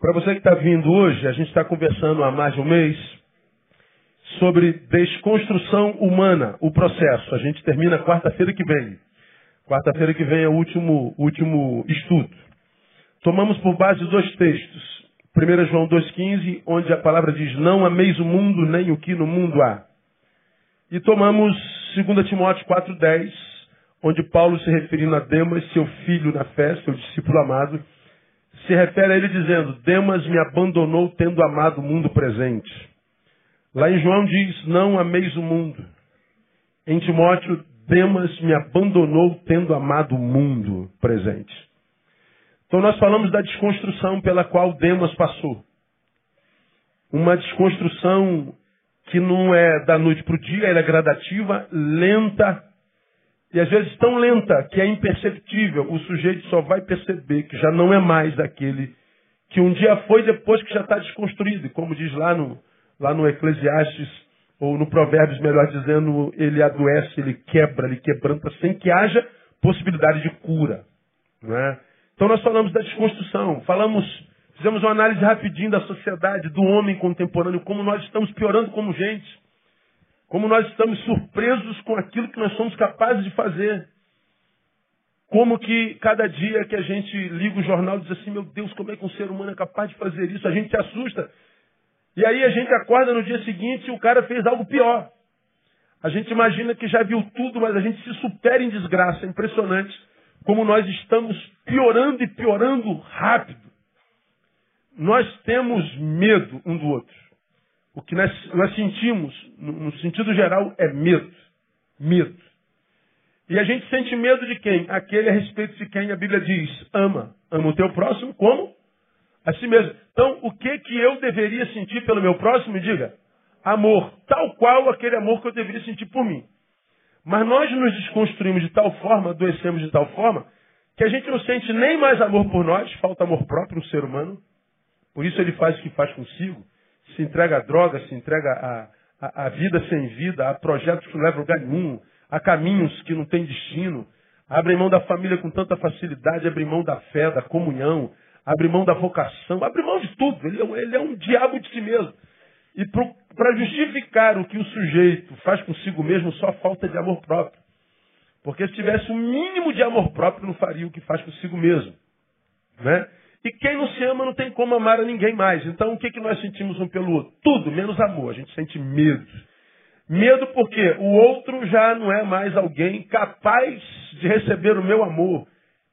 Para você que está vindo hoje, a gente está conversando há mais de um mês sobre desconstrução humana, o processo. A gente termina quarta-feira que vem. Quarta-feira que vem é o último, último estudo. Tomamos por base dois textos. 1 João 2,15, onde a palavra diz: Não ameis o mundo, nem o que no mundo há. E tomamos 2 Timóteo 4,10, onde Paulo, se referindo a Demas, seu filho na fé, seu discípulo amado, se refere a ele dizendo: Demas me abandonou tendo amado o mundo presente. Lá em João diz: Não ameis o mundo. Em Timóteo, Demas me abandonou tendo amado o mundo presente. Então nós falamos da desconstrução pela qual Demas passou. Uma desconstrução que não é da noite para o dia, ela é gradativa, lenta, e às vezes tão lenta que é imperceptível. O sujeito só vai perceber que já não é mais daquele que um dia foi depois que já está desconstruído. E como diz lá no, lá no Eclesiastes, ou no Provérbios, melhor dizendo, ele adoece, ele quebra, ele quebranta, sem que haja possibilidade de cura. É? Então nós falamos da desconstrução, falamos, fizemos uma análise rapidinho da sociedade, do homem contemporâneo, como nós estamos piorando como gente. Como nós estamos surpresos com aquilo que nós somos capazes de fazer. Como que cada dia que a gente liga o jornal diz assim, meu Deus, como é que um ser humano é capaz de fazer isso? A gente se assusta. E aí a gente acorda no dia seguinte e o cara fez algo pior. A gente imagina que já viu tudo, mas a gente se supera em desgraça. É impressionante como nós estamos piorando e piorando rápido. Nós temos medo um do outro. O que nós, nós sentimos, no, sentido geral, é medo. Medo. E a gente sente medo de quem? Aquele a respeito de quem a Bíblia diz: ama. Ama o teu próximo como? A si mesmo. Então, o que que eu deveria sentir pelo meu próximo? Diga. Amor. Tal qual aquele amor que eu deveria sentir por mim. Mas nós nos desconstruímos de tal forma, adoecemos de tal forma, que a gente não sente nem mais amor por nós, falta amor próprio no ser humano. Por isso ele faz o que faz consigo se entrega a droga, se entrega a, a, a vida sem vida, a projetos que não levam a lugar nenhum, a caminhos que não têm destino, abre mão da família com tanta facilidade, abre mão da fé, da comunhão, abre mão da vocação, abre mão de tudo. Ele é, ele é um diabo de si mesmo. E para justificar o que o sujeito faz consigo mesmo, só falta de amor próprio. Porque se tivesse o um mínimo de amor próprio, não faria o que faz consigo mesmo. Né? E quem não se ama não tem como amar a ninguém mais. Então o que, que nós sentimos um pelo outro? Tudo, menos amor. A gente sente medo. Medo porque o outro já não é mais alguém capaz de receber o meu amor.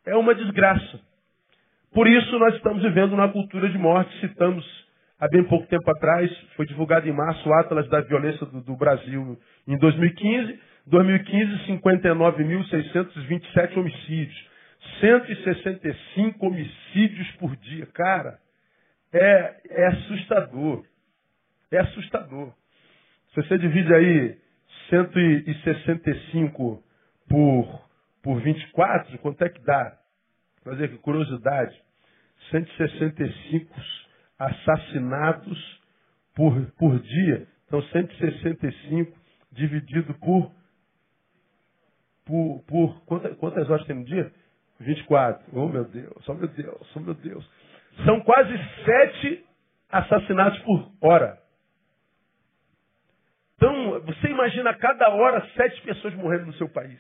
É uma desgraça. Por isso nós estamos vivendo uma cultura de morte. Citamos há bem pouco tempo atrás, foi divulgado em março o Atlas da Violência do, do Brasil em 2015. 2015, 59.627 homicídios. 165 homicídios por dia. Cara, é, é assustador. É assustador. Se você divide aí 165 por, por 24, quanto é que dá? Fazer que curiosidade. 165 assassinados por, por dia. Então, 165 dividido por. Por, por quantas, quantas horas tem no dia? 24. Oh, meu Deus, oh, meu Deus, oh, meu Deus. São quase sete assassinatos por hora. Então, você imagina cada hora sete pessoas morrendo no seu país.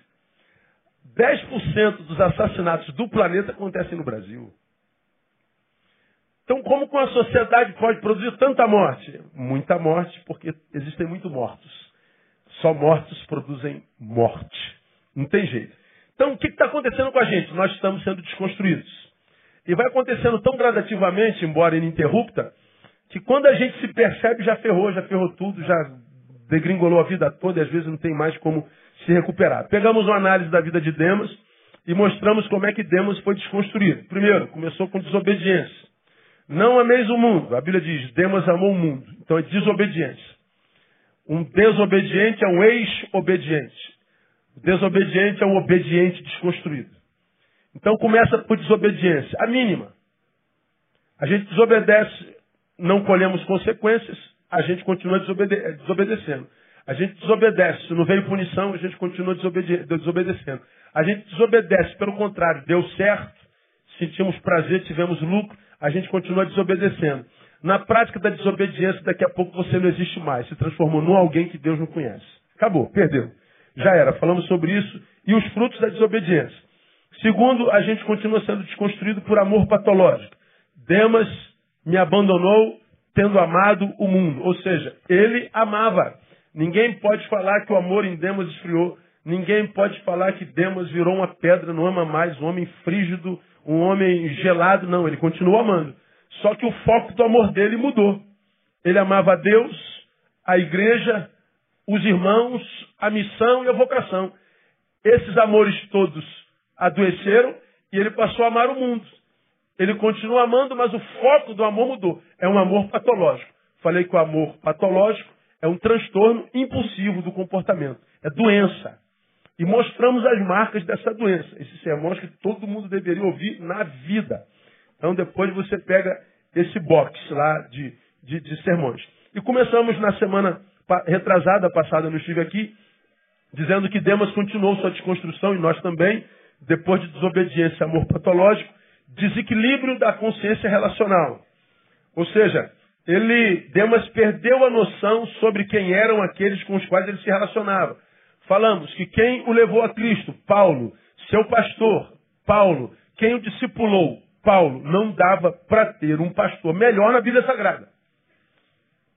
10% dos assassinatos do planeta acontecem no Brasil. Então, como com a sociedade pode produzir tanta morte? Muita morte, porque existem muitos mortos. Só mortos produzem morte. Não tem jeito. Então, o que está acontecendo com a gente? Nós estamos sendo desconstruídos. E vai acontecendo tão gradativamente, embora ininterrupta, que quando a gente se percebe, já ferrou, já ferrou tudo, já degringolou a vida toda e às vezes não tem mais como se recuperar. Pegamos uma análise da vida de Demas e mostramos como é que Demas foi desconstruído. Primeiro, começou com desobediência. Não ameis o mundo. A Bíblia diz, Demas amou o mundo. Então é desobediência. Um desobediente é um ex-obediente. O desobediente é um obediente desconstruído. Então começa por desobediência, a mínima. A gente desobedece, não colhemos consequências, a gente continua desobede desobedecendo. A gente desobedece, se não veio punição, a gente continua desobede desobedecendo. A gente desobedece, pelo contrário, deu certo, sentimos prazer, tivemos lucro, a gente continua desobedecendo. Na prática da desobediência, daqui a pouco você não existe mais. Se transformou num alguém que Deus não conhece. Acabou, perdeu. Já era. Falamos sobre isso e os frutos da desobediência. Segundo, a gente continua sendo desconstruído por amor patológico. Demas me abandonou tendo amado o mundo. Ou seja, ele amava. Ninguém pode falar que o amor em Demas esfriou. Ninguém pode falar que Demas virou uma pedra, não ama mais, um homem frígido, um homem gelado. Não, ele continua amando. Só que o foco do amor dele mudou. Ele amava a Deus, a igreja, os irmãos, a missão e a vocação. Esses amores todos adoeceram e ele passou a amar o mundo. Ele continua amando, mas o foco do amor mudou. É um amor patológico. Falei que o amor patológico é um transtorno impulsivo do comportamento. É doença. E mostramos as marcas dessa doença. Esses sermões que todo mundo deveria ouvir na vida. Então depois você pega esse box lá de, de, de sermões. E começamos na semana retrasada, passada, não estive aqui, dizendo que Demas continuou sua desconstrução, e nós também, depois de desobediência e amor patológico, desequilíbrio da consciência relacional. Ou seja, ele, Demas perdeu a noção sobre quem eram aqueles com os quais ele se relacionava. Falamos que quem o levou a Cristo, Paulo, seu pastor, Paulo, quem o discipulou, Paulo, não dava para ter um pastor melhor na vida sagrada.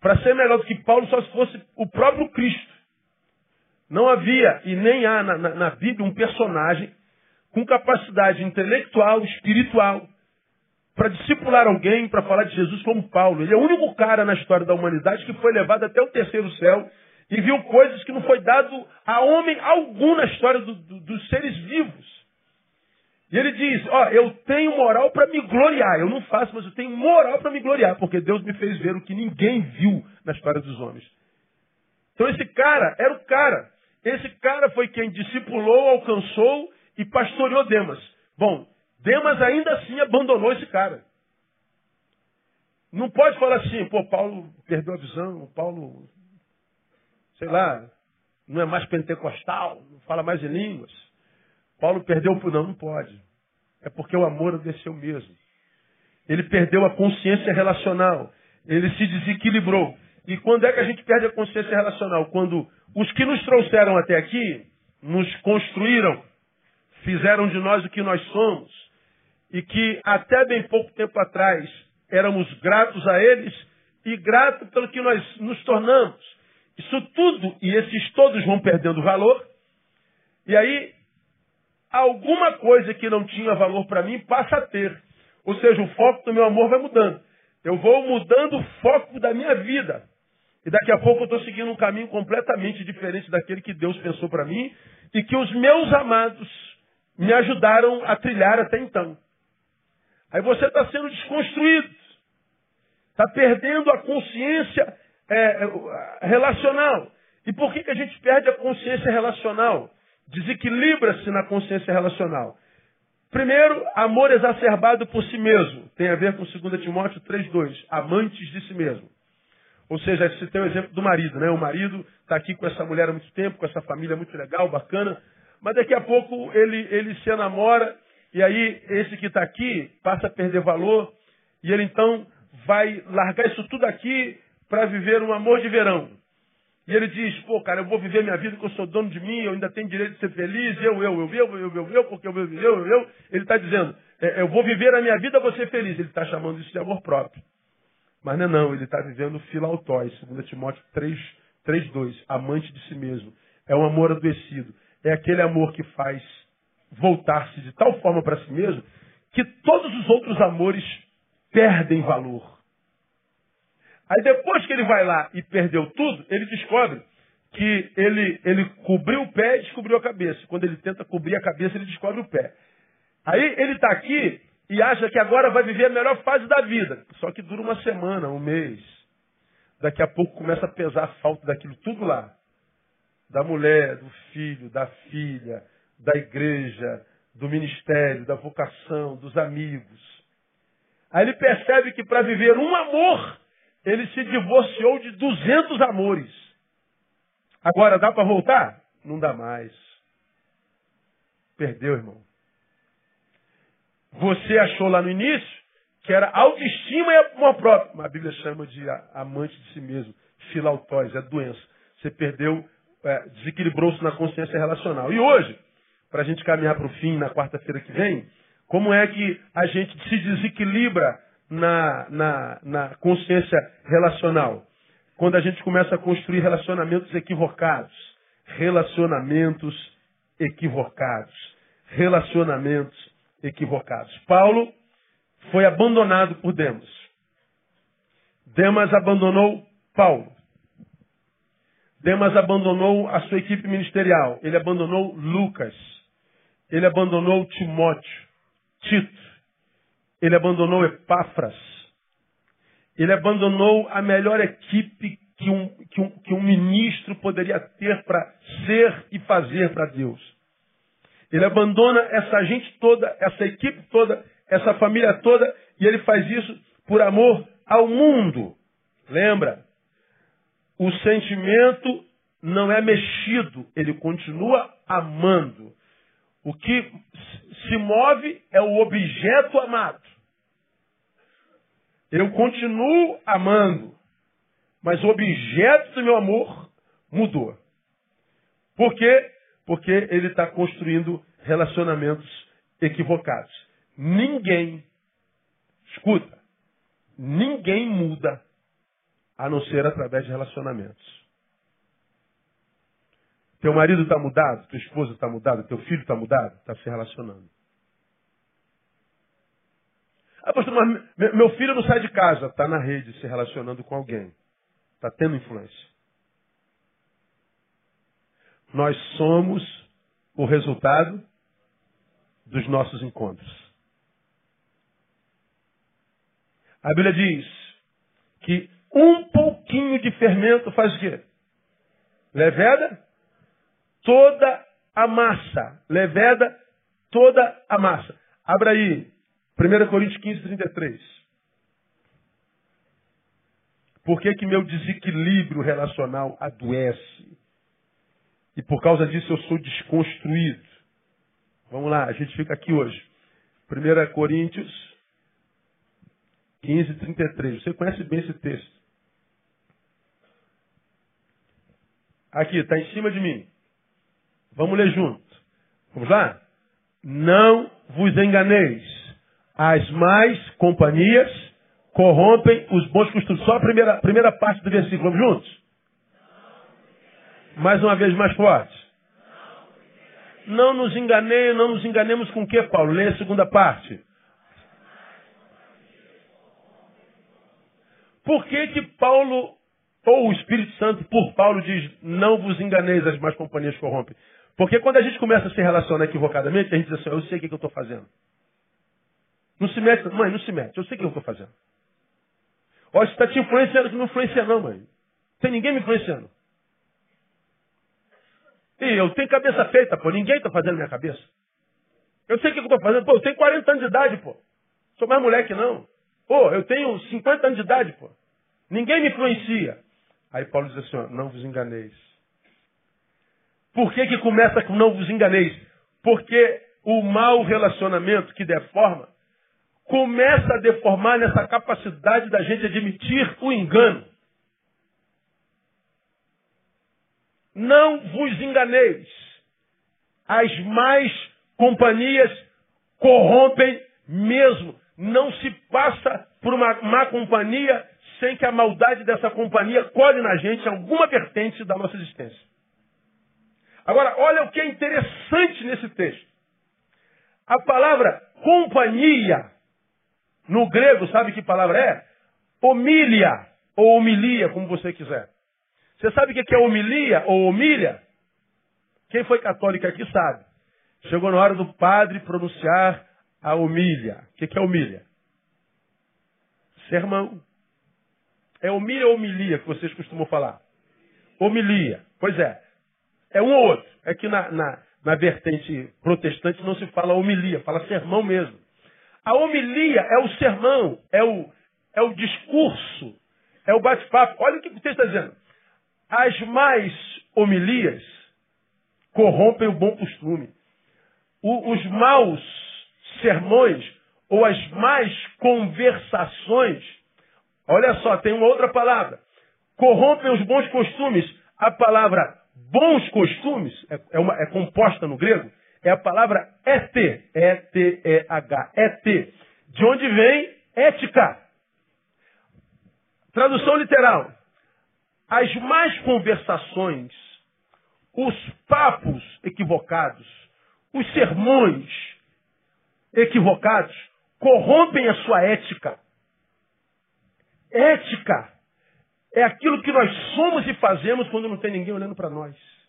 Para ser melhor do que Paulo, só se fosse o próprio Cristo. Não havia e nem há na, na, na Bíblia um personagem com capacidade intelectual, espiritual, para discipular alguém, para falar de Jesus como Paulo. Ele é o único cara na história da humanidade que foi levado até o terceiro céu e viu coisas que não foi dado a homem algum na história do, do, dos seres vivos. E ele diz: Ó, eu tenho moral para me gloriar. Eu não faço, mas eu tenho moral para me gloriar, porque Deus me fez ver o que ninguém viu na história dos homens. Então esse cara era o cara. Esse cara foi quem discipulou, alcançou e pastoreou Demas. Bom, Demas ainda assim abandonou esse cara. Não pode falar assim, pô, Paulo perdeu a visão, Paulo, sei lá, não é mais pentecostal, não fala mais em línguas. Paulo perdeu o não, não pode. É porque o amor desceu mesmo. Ele perdeu a consciência relacional. Ele se desequilibrou. E quando é que a gente perde a consciência relacional? Quando os que nos trouxeram até aqui nos construíram, fizeram de nós o que nós somos, e que até bem pouco tempo atrás éramos gratos a eles e gratos pelo que nós nos tornamos. Isso tudo e esses todos vão perdendo valor. E aí alguma coisa que não tinha valor para mim passa a ter. Ou seja, o foco do meu amor vai mudando. Eu vou mudando o foco da minha vida. E daqui a pouco eu estou seguindo um caminho completamente diferente daquele que Deus pensou para mim e que os meus amados me ajudaram a trilhar até então. Aí você está sendo desconstruído. Está perdendo a consciência é, é, relacional. E por que, que a gente perde a consciência relacional? Desequilibra-se na consciência relacional. Primeiro, amor exacerbado por si mesmo. Tem a ver com 2 Timóteo 3,2. Amantes de si mesmo. Ou seja, você tem o exemplo do marido, né? O marido está aqui com essa mulher há muito tempo, com essa família muito legal, bacana, mas daqui a pouco ele, ele se enamora, e aí esse que está aqui passa a perder valor, e ele então vai largar isso tudo aqui para viver um amor de verão. E ele diz, pô, cara, eu vou viver minha vida, que eu sou dono de mim, eu ainda tenho direito de ser feliz, eu, eu, eu, eu, eu, eu, eu, porque eu, eu, eu, eu. Ele está dizendo, é, eu vou viver a minha vida, vou ser feliz. Ele está chamando isso de amor próprio. Mas não é não, ele está vivendo filautóis, 2 Timóteo 3, 3, 2, amante de si mesmo. É um amor adoecido. É aquele amor que faz voltar-se de tal forma para si mesmo que todos os outros amores perdem valor. Aí depois que ele vai lá e perdeu tudo, ele descobre que ele, ele cobriu o pé e descobriu a cabeça. Quando ele tenta cobrir a cabeça, ele descobre o pé. Aí ele está aqui e acha que agora vai viver a melhor fase da vida. Só que dura uma semana, um mês. Daqui a pouco começa a pesar a falta daquilo tudo lá. Da mulher, do filho, da filha, da igreja, do ministério, da vocação, dos amigos. Aí ele percebe que para viver um amor ele se divorciou de 200 amores. Agora, dá para voltar? Não dá mais. Perdeu, irmão. Você achou lá no início que era autoestima e amor próprio. Mas a Bíblia chama de amante de si mesmo. Filautóis, é doença. Você perdeu, é, desequilibrou-se na consciência relacional. E hoje, para a gente caminhar para o fim na quarta-feira que vem, como é que a gente se desequilibra na, na, na consciência relacional? Quando a gente começa a construir relacionamentos equivocados. Relacionamentos equivocados. Relacionamentos equivocados. Paulo foi abandonado por Demas. Demas abandonou Paulo. Demas abandonou a sua equipe ministerial. Ele abandonou Lucas. Ele abandonou Timóteo, Tito. Ele abandonou Epáfras. Ele abandonou a melhor equipe que um, que um, que um ministro poderia ter para ser e fazer para Deus. Ele abandona essa gente toda, essa equipe toda, essa família toda, e ele faz isso por amor ao mundo. Lembra? O sentimento não é mexido, ele continua amando. O que se move é o objeto amado. Eu continuo amando, mas o objeto do meu amor mudou. Por quê? Porque ele está construindo relacionamentos equivocados. Ninguém, escuta, ninguém muda a não ser através de relacionamentos. Teu marido está mudado, tua esposa está mudada, teu filho está mudado, está se relacionando. Ah, pastor, mas meu filho não sai de casa, está na rede se relacionando com alguém, está tendo influência. Nós somos o resultado dos nossos encontros. A Bíblia diz que um pouquinho de fermento faz o quê? Leveda toda a massa. Leveda toda a massa. Abra aí, 1 Coríntios 15, 33. Por que, que meu desequilíbrio relacional adoece? E por causa disso eu sou desconstruído. Vamos lá, a gente fica aqui hoje. 1 Coríntios 15, 33. Você conhece bem esse texto. Aqui, está em cima de mim. Vamos ler junto. Vamos lá? Não vos enganeis. As mais companhias corrompem os bons costumes. Só a primeira, primeira parte do versículo. Vamos juntos? Mais uma vez mais forte. Não nos enganei, não nos enganemos com o que, Paulo? Lê a segunda parte. Por que que Paulo, ou o Espírito Santo por Paulo diz, não vos enganeis, as más companhias corrompem? Porque quando a gente começa a se relacionar equivocadamente, a gente diz assim, eu sei o que, que eu estou fazendo. Não se mete, mãe, não se mete, eu sei o que eu estou fazendo. Olha, você está te influenciando, não influencia não, mãe. Tem ninguém me influenciando. E eu tenho cabeça feita, pô, ninguém está fazendo minha cabeça. Eu sei o que eu estou fazendo, pô, eu tenho 40 anos de idade, pô. Sou mais moleque não. Pô, eu tenho 50 anos de idade, pô. Ninguém me influencia. Aí Paulo diz assim, ó, não vos enganeis. Por que, que começa com não vos enganeis? Porque o mau relacionamento que deforma começa a deformar nessa capacidade da gente admitir o engano. Não vos enganeis. As mais companhias corrompem mesmo. Não se passa por uma má companhia sem que a maldade dessa companhia colhe na gente alguma vertente da nossa existência. Agora, olha o que é interessante nesse texto. A palavra companhia, no grego, sabe que palavra é? Homilia, ou homilia, como você quiser. Você sabe o que é homilia ou homilha? Quem foi católico aqui sabe. Chegou na hora do padre pronunciar a homilha. O que é homilha? Sermão. É homilia ou homilia que vocês costumam falar? Homilia. Pois é. É um ou outro. É que na, na, na vertente protestante não se fala homilia, fala sermão mesmo. A homilia é o sermão, é o, é o discurso, é o bate-papo. Olha o que o texto está dizendo. As mais homilias corrompem o bom costume. O, os maus sermões ou as más conversações, olha só, tem uma outra palavra, corrompem os bons costumes. A palavra bons costumes é, é, uma, é composta no grego, é a palavra et, E-T-E-H, et, de onde vem ética. Tradução literal. As más conversações, os papos equivocados, os sermões equivocados corrompem a sua ética. Ética é aquilo que nós somos e fazemos quando não tem ninguém olhando para nós.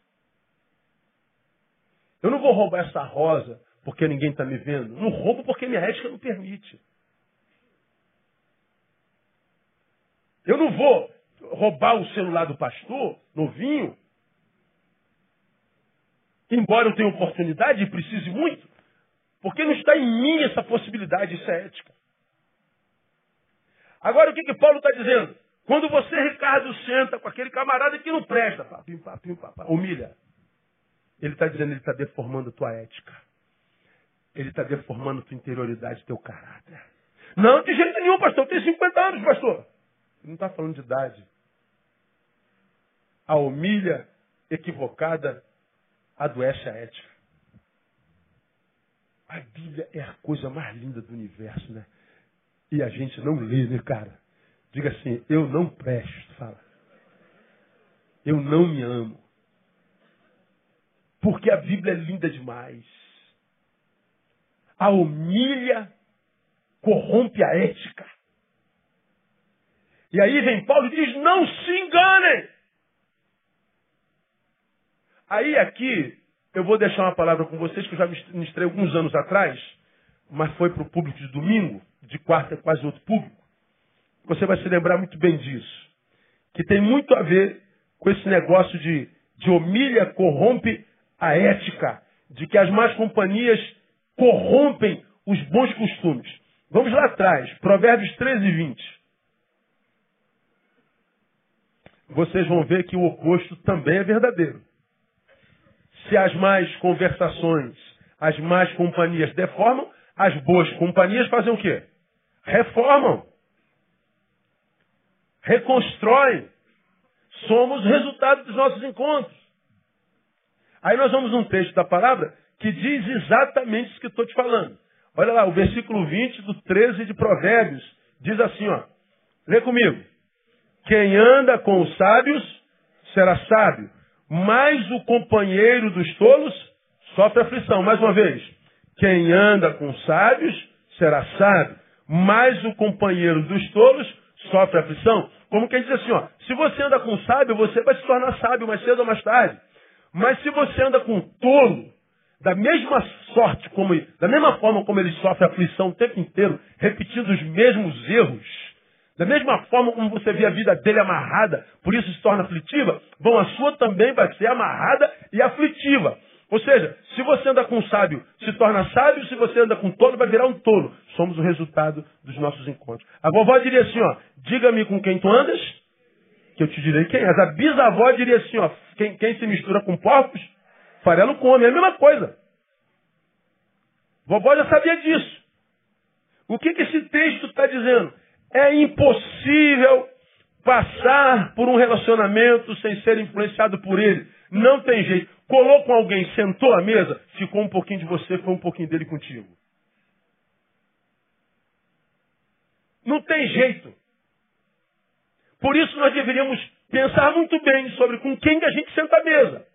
Eu não vou roubar essa rosa porque ninguém está me vendo. Não roubo porque minha ética não permite. Eu não vou roubar o celular do pastor, novinho, embora eu tenha oportunidade e precise muito, porque não está em mim essa possibilidade, isso é ética. Agora o que, que Paulo está dizendo? Quando você, Ricardo, senta com aquele camarada que não presta, pá, pim, pá, pim, pá, pá, humilha. Ele está dizendo, ele está deformando tua ética. Ele está deformando tua interioridade, teu caráter. Não, de jeito nenhum, pastor. Eu tenho 50 anos, pastor. Ele não está falando de idade. A humilha equivocada adoece a ética. A Bíblia é a coisa mais linda do universo, né? E a gente não lê, né, cara? Diga assim, eu não presto, fala. Eu não me amo. Porque a Bíblia é linda demais. A humilha corrompe a ética. E aí vem Paulo e diz, não se enganem. Aí aqui, eu vou deixar uma palavra com vocês que eu já ministrei alguns anos atrás, mas foi para o público de domingo, de quarta é quase outro público. Você vai se lembrar muito bem disso. Que tem muito a ver com esse negócio de, de humilha, corrompe a ética, de que as más companhias corrompem os bons costumes. Vamos lá atrás, Provérbios 13 e 20. Vocês vão ver que o oposto também é verdadeiro. Se as más conversações, as más companhias deformam, as boas companhias fazem o quê? Reformam. Reconstroem. Somos resultado dos nossos encontros. Aí nós vamos num texto da palavra que diz exatamente isso que estou te falando. Olha lá, o versículo 20 do 13 de Provérbios diz assim, ó. Lê comigo. Quem anda com os sábios será sábio, mas o companheiro dos tolos sofre aflição. Mais uma vez. Quem anda com os sábios será sábio, mas o companheiro dos tolos sofre aflição. Como quem diz assim, ó, se você anda com sábio, você vai se tornar sábio mais cedo ou mais tarde. Mas se você anda com tolo, da mesma sorte, como, da mesma forma como ele sofre aflição o tempo inteiro, repetindo os mesmos erros, da mesma forma como você vê a vida dele amarrada, por isso se torna aflitiva, bom, a sua também vai ser amarrada e aflitiva. Ou seja, se você anda com sábio, se torna sábio, se você anda com tolo, vai virar um tolo. Somos o resultado dos nossos encontros. A vovó diria assim, ó, diga-me com quem tu andas, que eu te direi quem és. A bisavó diria assim, ó, quem, quem se mistura com porcos, farelo come. É a mesma coisa. Vovó já sabia disso. O que, que esse texto está dizendo? É impossível passar por um relacionamento sem ser influenciado por ele. Não tem jeito. Colou com alguém, sentou à mesa, ficou um pouquinho de você, foi um pouquinho dele contigo. Não tem jeito. Por isso nós deveríamos pensar muito bem sobre com quem a gente senta à mesa.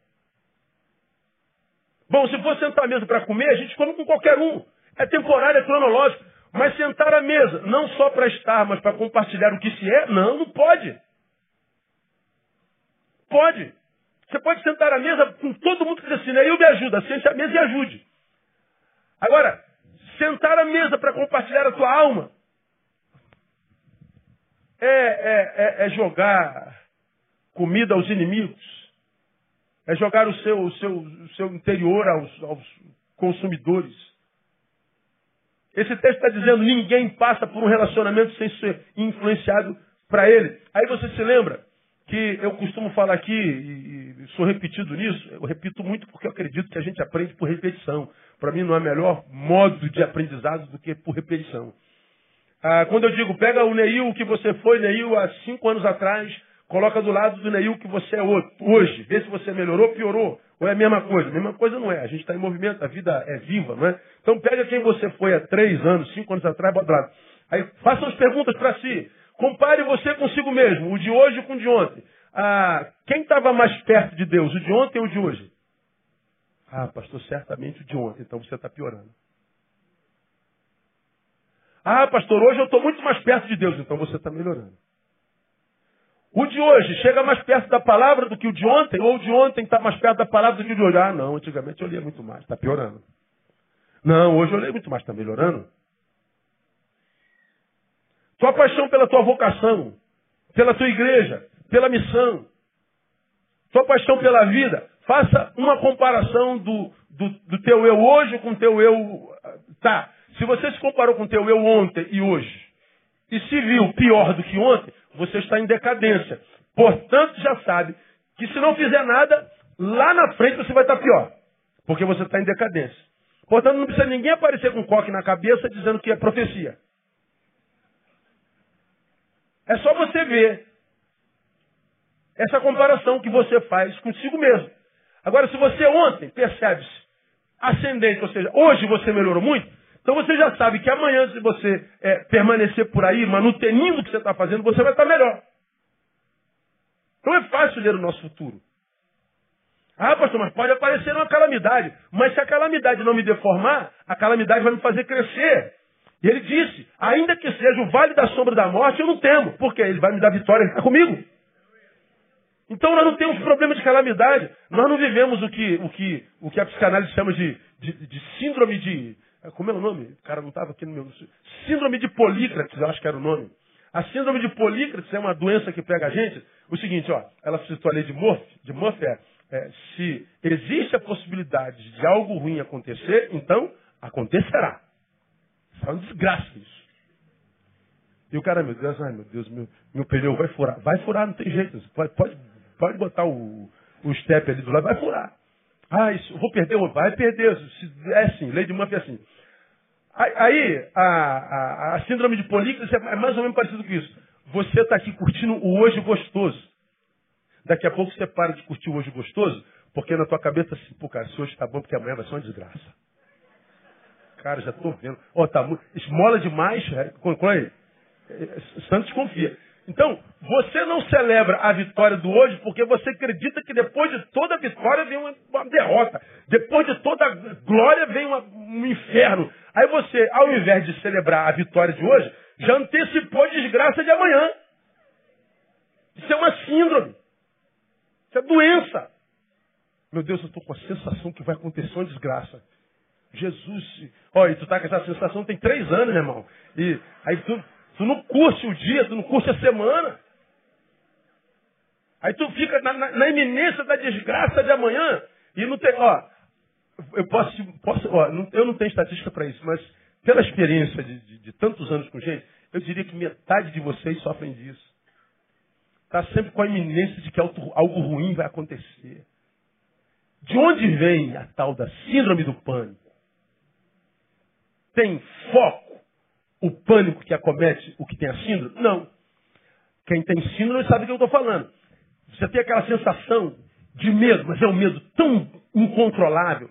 Bom, se for sentar à mesa para comer, a gente come com qualquer um. É temporário, é cronológico. Mas sentar à mesa, não só para estar, mas para compartilhar o que se é, não, não pode. Pode. Você pode sentar à mesa com todo mundo que diz assim, né? eu me ajuda, sente à mesa e ajude. Agora, sentar à mesa para compartilhar a tua alma é, é, é, é, jogar comida aos inimigos, é jogar o seu, o seu, o seu interior aos, aos consumidores. Esse texto está dizendo ninguém passa por um relacionamento sem ser influenciado para ele. Aí você se lembra que eu costumo falar aqui, e, sou repetido nisso, eu repito muito porque eu acredito que a gente aprende por repetição. Para mim não há melhor modo de aprendizado do que por repetição. Ah, quando eu digo, pega o Neil que você foi, Neil, há cinco anos atrás, coloca do lado do Neil que você é hoje. Vê se você melhorou, piorou. Ou é a mesma coisa? A mesma coisa não é. A gente está em movimento, a vida é viva, não é? Então pega quem você foi há três anos, cinco anos atrás, bota do lado. Aí faça as perguntas para si. Compare você consigo mesmo, o de hoje com o de ontem. Ah, quem estava mais perto de Deus, o de ontem ou o de hoje? Ah, pastor, certamente o de ontem, então você está piorando. Ah, pastor, hoje eu estou muito mais perto de Deus, então você está melhorando. O de hoje chega mais perto da palavra do que o de ontem, ou o de ontem está mais perto da palavra do que o de hoje. Ah, não, antigamente eu lia muito mais, está piorando. Não, hoje eu leio muito mais, está melhorando. Tua paixão pela tua vocação, pela tua igreja, pela missão, tua paixão pela vida, faça uma comparação do, do, do teu eu hoje com o teu eu. Tá, se você se comparou com o teu eu ontem e hoje, e se viu pior do que ontem, você está em decadência. Portanto, já sabe que se não fizer nada, lá na frente você vai estar pior. Porque você está em decadência. Portanto, não precisa ninguém aparecer com um coque na cabeça dizendo que é profecia. É só você ver essa comparação que você faz consigo mesmo. Agora, se você ontem percebe-se ascendente, ou seja, hoje você melhorou muito, então você já sabe que amanhã, se você é, permanecer por aí, manutenindo o que você está fazendo, você vai estar melhor. Então é fácil ler o nosso futuro. Ah, pastor, mas pode aparecer uma calamidade. Mas se a calamidade não me deformar, a calamidade vai me fazer crescer. E ele disse, ainda que seja o vale da sombra da morte, eu não temo. Porque ele vai me dar vitória, ele está comigo. Então nós não temos problema de calamidade. Nós não vivemos o que, o que, o que a psicanálise chama de, de, de síndrome de, como é o nome? O cara não estava aqui no meu. Síndrome de Polícrates, eu acho que era o nome. A síndrome de Polícrates é uma doença que pega a gente. O seguinte, ó, ela citou a lei de Murphy. De Murphy é, é, se existe a possibilidade de algo ruim acontecer, então acontecerá. Isso é uma desgraça isso. E o cara, meu Deus, ai meu Deus, meu, meu pneu vai furar. Vai furar, não tem jeito. Pode, pode, pode botar o, o step ali do lado, vai furar. Ah, isso, vou perder, vai perder. É assim, lei de Murphy é assim. Aí, a, a, a síndrome de polícrates é mais ou menos parecido com isso. Você está aqui curtindo o hoje gostoso. Daqui a pouco você para de curtir o hoje gostoso, porque na tua cabeça assim, pô, cara, se hoje está bom, porque amanhã vai ser uma desgraça. Cara, já estou vendo. Ó, oh, tá muito. Esmola demais, é, conclui. É, Santos confia. Então, você não celebra a vitória do hoje porque você acredita que depois de toda vitória vem uma, uma derrota. Depois de toda glória vem uma, um inferno. Aí você, ao invés de celebrar a vitória de hoje, já antecipou a desgraça de amanhã. Isso é uma síndrome. Isso é doença. Meu Deus, eu estou com a sensação que vai acontecer uma desgraça. Jesus, olha, tu está com essa sensação tem três anos, meu irmão. E aí tu, Tu não curte o dia, tu não curte a semana. Aí tu fica na, na, na iminência da desgraça de amanhã e não tem, ó, eu posso, posso ó, não, eu não tenho estatística para isso, mas pela experiência de, de, de, tantos anos com gente, eu diria que metade de vocês sofrem disso. Está sempre com a iminência de que algo, algo ruim vai acontecer. De onde vem a tal da síndrome do pânico? Tem foco o pânico que acomete o que tem a síndrome? Não. Quem tem síndrome sabe o que eu estou falando. Você tem aquela sensação de medo, mas é um medo tão incontrolável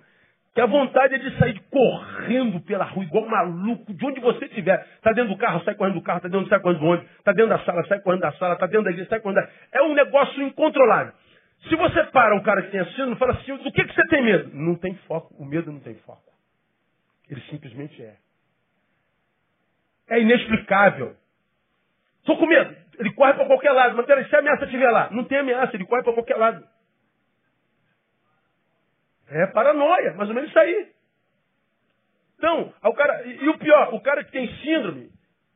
que a vontade é de sair correndo pela rua, igual um maluco, de onde você estiver. Está dentro do carro, sai correndo do carro, está dentro, sai correndo do ônibus, está dentro da sala, sai correndo da sala, está dentro da igreja, sai correndo da... É um negócio incontrolável. Se você para um cara que tem a síndrome fala assim, do que, que você tem medo? Não tem foco. O medo não tem foco. Ele simplesmente é. É inexplicável. Estou com medo. Ele corre para qualquer lado. Mas se a ameaça estiver lá, não tem ameaça, ele corre para qualquer lado. É paranoia, mais ou menos isso aí. Então, o cara, e o pior, o cara que tem síndrome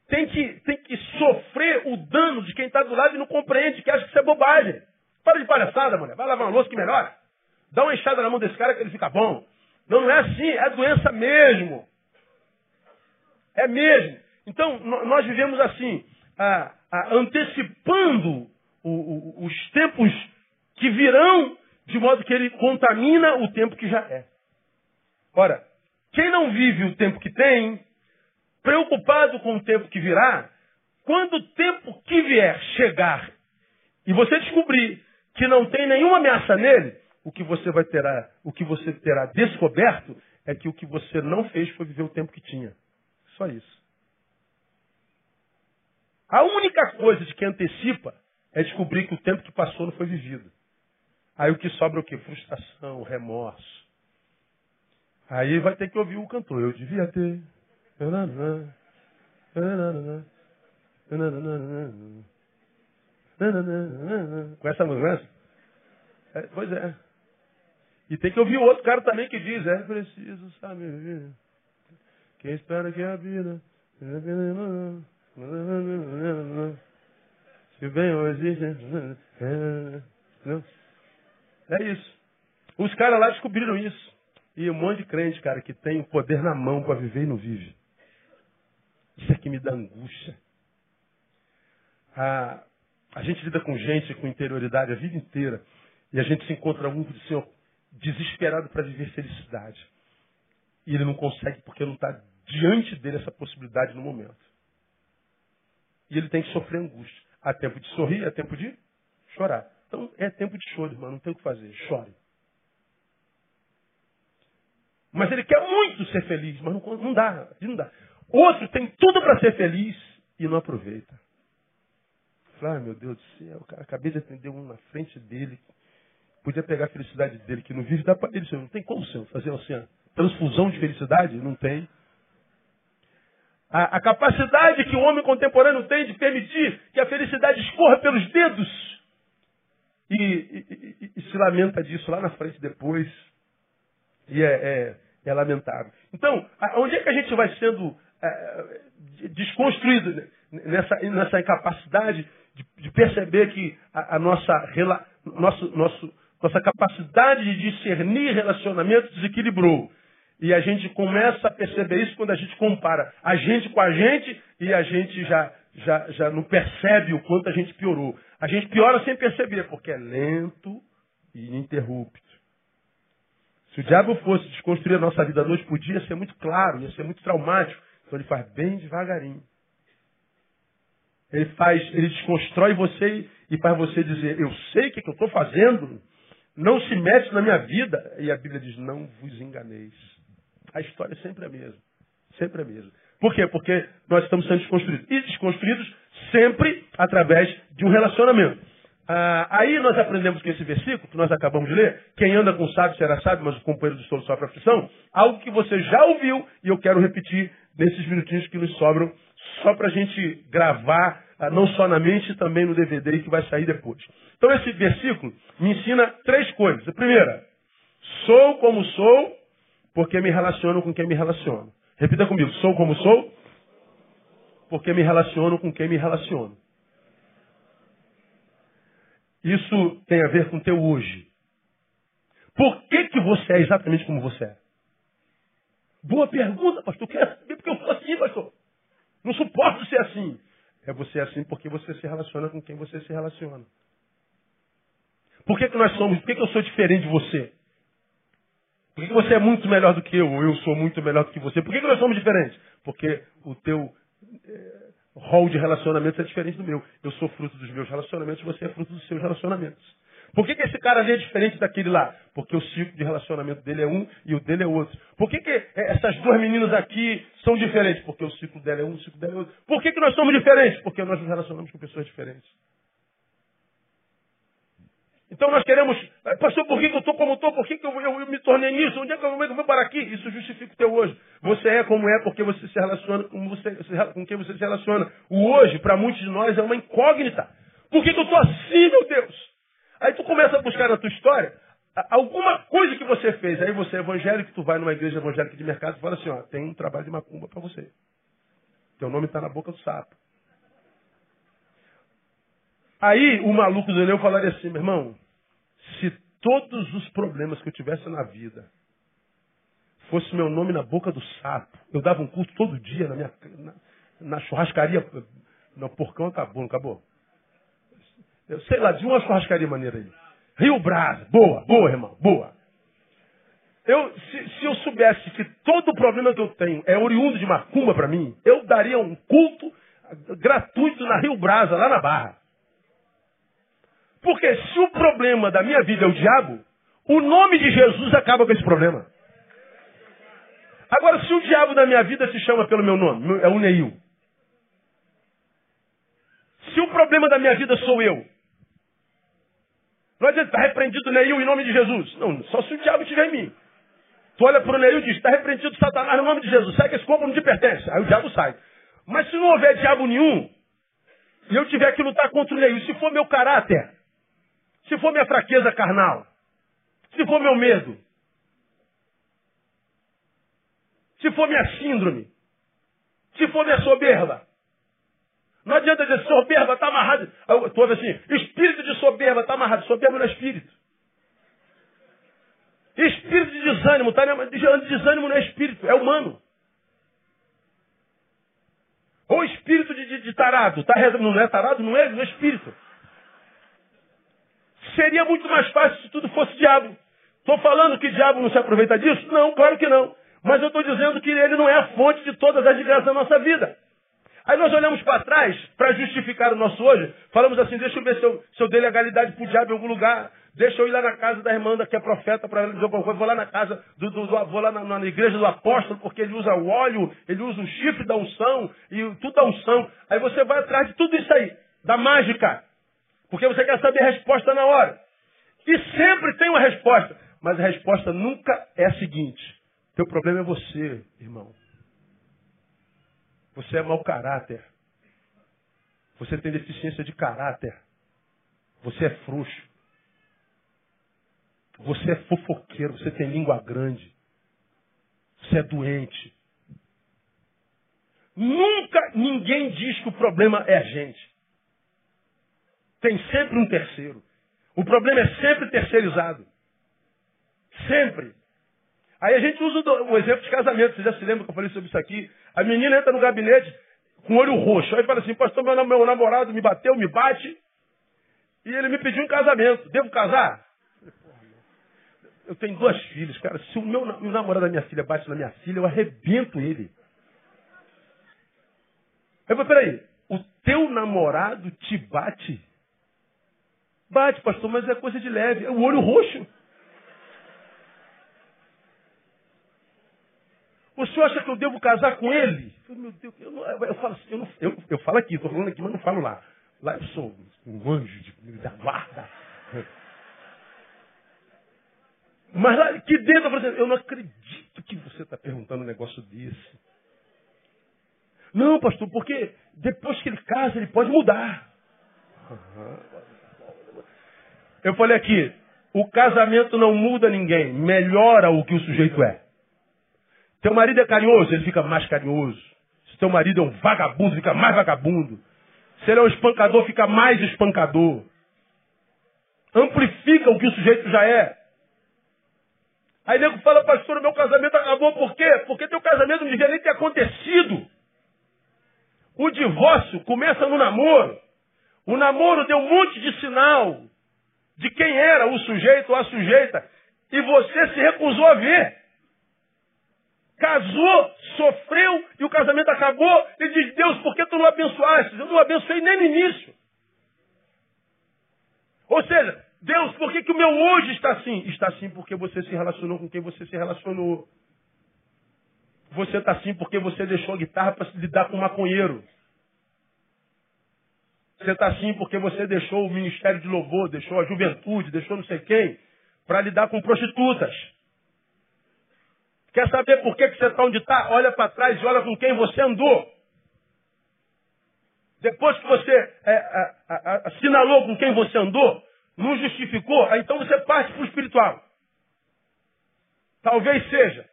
tem que, tem que sofrer o dano de quem está do lado e não compreende, que acha que isso é bobagem. Para de palhaçada, mulher. Vai lavar uma louça que melhora. Dá uma enxada na mão desse cara que ele fica bom. Não, não é assim, é doença mesmo. É mesmo. Então, nós vivemos assim, a, a, antecipando o, o, os tempos que virão, de modo que ele contamina o tempo que já é. Ora, Quem não vive o tempo que tem, preocupado com o tempo que virá, quando o tempo que vier chegar e você descobrir que não tem nenhuma ameaça nele, o que você vai terá, o que você terá descoberto é que o que você não fez foi viver o tempo que tinha. Só isso. A única coisa de que antecipa é descobrir que o tempo que passou não foi vivido. Aí o que sobra é o quê? Frustração, remorso. Aí vai ter que ouvir o cantor. Eu devia ter. Com essa música? É, pois é. E tem que ouvir o outro cara também que diz, é preciso saber. Quem espera que a vida. Se bem hoje. É isso. Os caras lá descobriram isso. E um monte de crente, cara, que tem o poder na mão para viver e não vive. Isso é que me dá angústia. A, a gente lida com gente com interioridade a vida inteira. E a gente se encontra um diz, Senhor, desesperado para viver felicidade. E ele não consegue porque não está diante dele essa possibilidade no momento. E ele tem que sofrer angústia. Há tempo de sorrir, há tempo de chorar. Então é tempo de choro, irmão, não tem o que fazer. Chore. Mas ele quer muito ser feliz, mas não, não dá, não dá. Outro tem tudo para ser feliz e não aproveita. Fala, ah, meu Deus do céu, cara, acabei de atender um na frente dele podia pegar a felicidade dele, que não vive, dá para ele. Senhor. Não tem como, Senhor, fazer assim, transfusão de felicidade? Não tem. A, a, capacidade que o homem contemporâneo tem de permitir que a felicidade escorra pelos dedos e, e, e, e se lamenta disso lá na frente depois. E é, é, é lamentável. Então, onde é que a gente vai sendo é, desconstruído nessa, nessa incapacidade de, de perceber que a, a nossa, nosso, nosso, nossa capacidade de discernir relacionamentos desequilibrou. E a gente começa a perceber isso quando a gente compara a gente com a gente e a gente já, já, já não percebe o quanto a gente piorou. A gente piora sem perceber, porque é lento e ininterrupto. Se o diabo fosse desconstruir a nossa vida noite por dia, ia ser muito claro, ia ser muito traumático. Então ele faz bem devagarinho. Ele faz, ele desconstrói você e faz você dizer, eu sei o que, que eu estou fazendo, não se mete na minha vida. E a Bíblia diz: não vos enganeis. A história é sempre a mesma. Sempre a mesma. Por quê? Porque nós estamos sendo desconstruídos. E desconstruídos sempre através de um relacionamento. Ah, aí nós aprendemos com esse versículo, que nós acabamos de ler, quem anda com sábio será sábio, mas o companheiro do solo sofre aflição, algo que você já ouviu e eu quero repetir nesses minutinhos que nos sobram, só para a gente gravar ah, não só na mente, também no DVD que vai sair depois. Então esse versículo me ensina três coisas. A primeira, sou como sou, porque me relaciono com quem me relaciono. Repita comigo, sou como sou, porque me relaciono com quem me relaciono. Isso tem a ver com o teu hoje. Por que, que você é exatamente como você é? Boa pergunta, pastor. Quer saber porque eu sou assim, pastor? Não suporto ser assim. É você assim porque você se relaciona com quem você se relaciona. Por que, que nós somos? Por que, que eu sou diferente de você? Por que, você é muito melhor do que eu? Ou eu sou muito melhor do que você? Por que, nós somos diferentes? Porque o teu é, rol de relacionamentos é diferente do meu. Eu sou fruto dos meus relacionamentos, você é fruto dos seus relacionamentos. Por que, que esse cara ali é diferente daquele lá? Porque o ciclo de relacionamento dele é um e o dele é outro. Por que, que essas duas meninas aqui são diferentes? Porque o ciclo dela é um, o ciclo dela é outro. Por que, que nós somos diferentes? Porque nós nos relacionamos com pessoas diferentes. Então nós queremos, eh, pastor, por que, que eu estou como estou? Por que, que eu, eu, eu, me tornei nisso? Onde é que eu, vou parar aqui? Isso justifica o teu hoje. Você é como é porque você se relaciona com, você, com quem você se relaciona. O hoje, para muitos de nós, é uma incógnita. Por que, que eu estou assim, meu Deus? Aí tu começa a buscar na tua história alguma coisa que você fez. Aí você é evangélico, tu vai numa igreja evangélica de mercado e fala assim, ó, tem um trabalho de macumba para você. Teu nome está na boca do sapo. Aí o maluco do Eneu falaria assim, meu irmão, se todos os problemas que eu tivesse na vida fosse meu nome na boca do sapo, eu dava um culto todo dia na minha na, na churrascaria. Não, porcão acabou, não acabou? Eu sei lá, de uma churrascaria maneira aí. Rio Brasa. Boa, boa, irmão, boa. Eu, se, se eu soubesse que todo o problema que eu tenho é oriundo de macumba para mim, eu daria um culto gratuito na Rio Brasa, lá na Barra. Porque se o problema da minha vida é o diabo, o nome de Jesus acaba com esse problema. Agora, se o diabo da minha vida se chama pelo meu nome, é o Neil. Se o problema da minha vida sou eu, não adianta, está repreendido Neil em nome de Jesus. Não, só se o diabo estiver em mim. Tu olha para o Neil e diz, está repreendido Satanás no nome de Jesus, sai que esse corpo não te pertence. Aí o diabo sai. Mas se não houver diabo nenhum, e eu tiver que lutar contra o Neil, se for meu caráter, se for minha fraqueza carnal, se for meu medo, se for minha síndrome, se for minha soberba, não adianta dizer soberba está amarrado. Tu ouve assim, espírito de soberba está amarrado. Soberba não é espírito. Espírito de desânimo, tá? desânimo não é espírito, é humano. Ou espírito de, de, de tarado, tá? não é tarado, não é, não é espírito. Seria muito mais fácil se tudo fosse diabo. Estou falando que diabo não se aproveita disso? Não, claro que não. Mas eu estou dizendo que ele não é a fonte de todas as desgraças da nossa vida. Aí nós olhamos para trás para justificar o nosso hoje. Falamos assim, deixa eu ver se eu, se eu dei legalidade para o diabo em algum lugar. Deixa eu ir lá na casa da irmã que é profeta para ela dizer alguma coisa. Vou lá na casa, do, do, do vou lá na, na, igreja do apóstolo, porque ele usa o óleo, ele usa o chifre da unção, e tudo da unção. Aí você vai atrás de tudo isso aí, da mágica. Porque você quer saber a resposta na hora. E sempre tem uma resposta. Mas a resposta nunca é a seguinte. Teu problema é você, irmão. Você é mau caráter. Você tem deficiência de caráter. Você é frouxo. Você é fofoqueiro. Você tem língua grande. Você é doente. Nunca ninguém diz que o problema é a gente. Tem sempre um terceiro. O problema é sempre terceirizado. Sempre. Aí a gente usa o exemplo de casamento. Você já se lembra que eu falei sobre isso aqui? A menina entra no gabinete com o olho roxo. Aí fala assim, pastor, meu, namorado me bateu, me bate, e ele me pediu um casamento. Devo casar? Eu tenho duas filhas, cara. Se o meu o namorado da minha filha bate na minha filha, eu arrebento ele. Eu falei, peraí, o teu namorado te bate? Bate, pastor, mas é coisa de leve. É o olho roxo. O senhor acha que eu devo casar com ele? Eu, meu Deus, eu, não, eu falo assim, eu, não, eu, eu, falo aqui, estou falando aqui, mas não falo lá. Lá eu sou um anjo de, da guarda. Mas lá aqui dentro eu falo eu não acredito que você está perguntando um negócio desse. Não, pastor, porque depois que ele casa, ele pode mudar. Eu falei aqui, o casamento não muda ninguém, melhora o que o sujeito é. Teu marido é carinhoso, ele fica mais carinhoso. Se teu marido é um vagabundo, fica mais vagabundo. Se ele é um espancador, fica mais espancador. Amplifica o que o sujeito já é. Aí nego fala, pastor, o meu casamento acabou por quê? Porque teu casamento não devia nem ter acontecido. O divórcio começa no namoro. O namoro deu um monte de sinal de quem era o sujeito ou a sujeita. E você se recusou a ver casou, sofreu e o casamento acabou. E diz, Deus, por que tu não abençoaste? Eu não abençoei nem no início. Ou seja, Deus, por que, que o meu hoje está assim? Está assim porque você se relacionou com quem você se relacionou. Você está assim porque você deixou a guitarra para lidar com o maconheiro. Você está assim porque você deixou o ministério de louvor, deixou a juventude, deixou não sei quem, para lidar com prostitutas. Quer saber por que, que você está onde está? Olha para trás e olha com quem você andou. Depois que você é, a, a, assinalou com quem você andou, não justificou, então você parte para o espiritual. Talvez seja.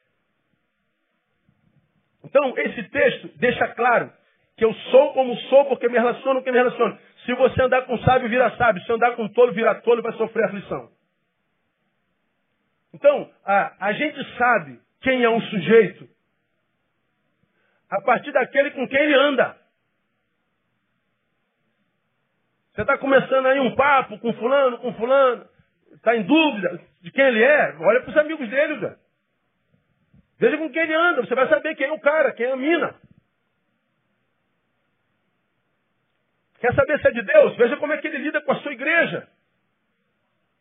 Então, esse texto deixa claro que eu sou como sou porque me relaciono com quem me relaciono. Se você andar com sábio, vira sábio. Se andar com tolo, vira tolo vai sofrer aflição. Então, a, a gente sabe quem é um sujeito? A partir daquele com quem ele anda. Você está começando aí um papo com fulano, com fulano, está em dúvida de quem ele é, olha para os amigos dele, cara. Veja com quem ele anda, você vai saber quem é o cara, quem é a mina. Quer saber se é de Deus? Veja como é que ele lida com a sua igreja.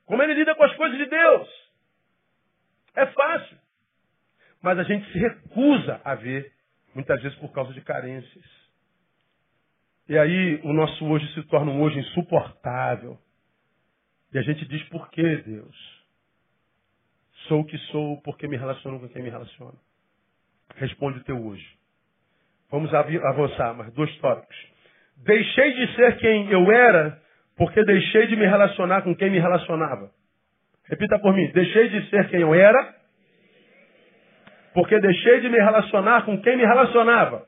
Como ele lida com as coisas de Deus. É fácil. Mas a gente se recusa a ver, muitas vezes por causa de carências. E aí o nosso hoje se torna um hoje insuportável. E a gente diz, por que Deus? Sou o que sou porque me relaciono com quem me relaciona. Responde o teu hoje. Vamos avançar, mas dois tópicos. Deixei de ser quem eu era porque deixei de me relacionar com quem me relacionava. Repita por mim. Deixei de ser quem eu era porque deixei de me relacionar com quem me relacionava.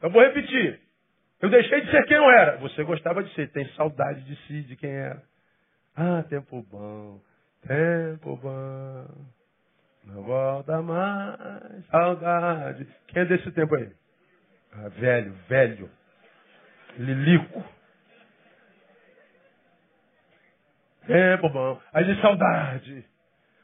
Eu vou repetir. Eu deixei de ser quem eu era. Você gostava de ser, tem saudade de si, de quem era. Ah, tempo bom, tempo bom. Não volta mais, saudade. Quem é desse tempo aí? Ah, velho, velho. Lilico. Tempo bom. Aí de saudade.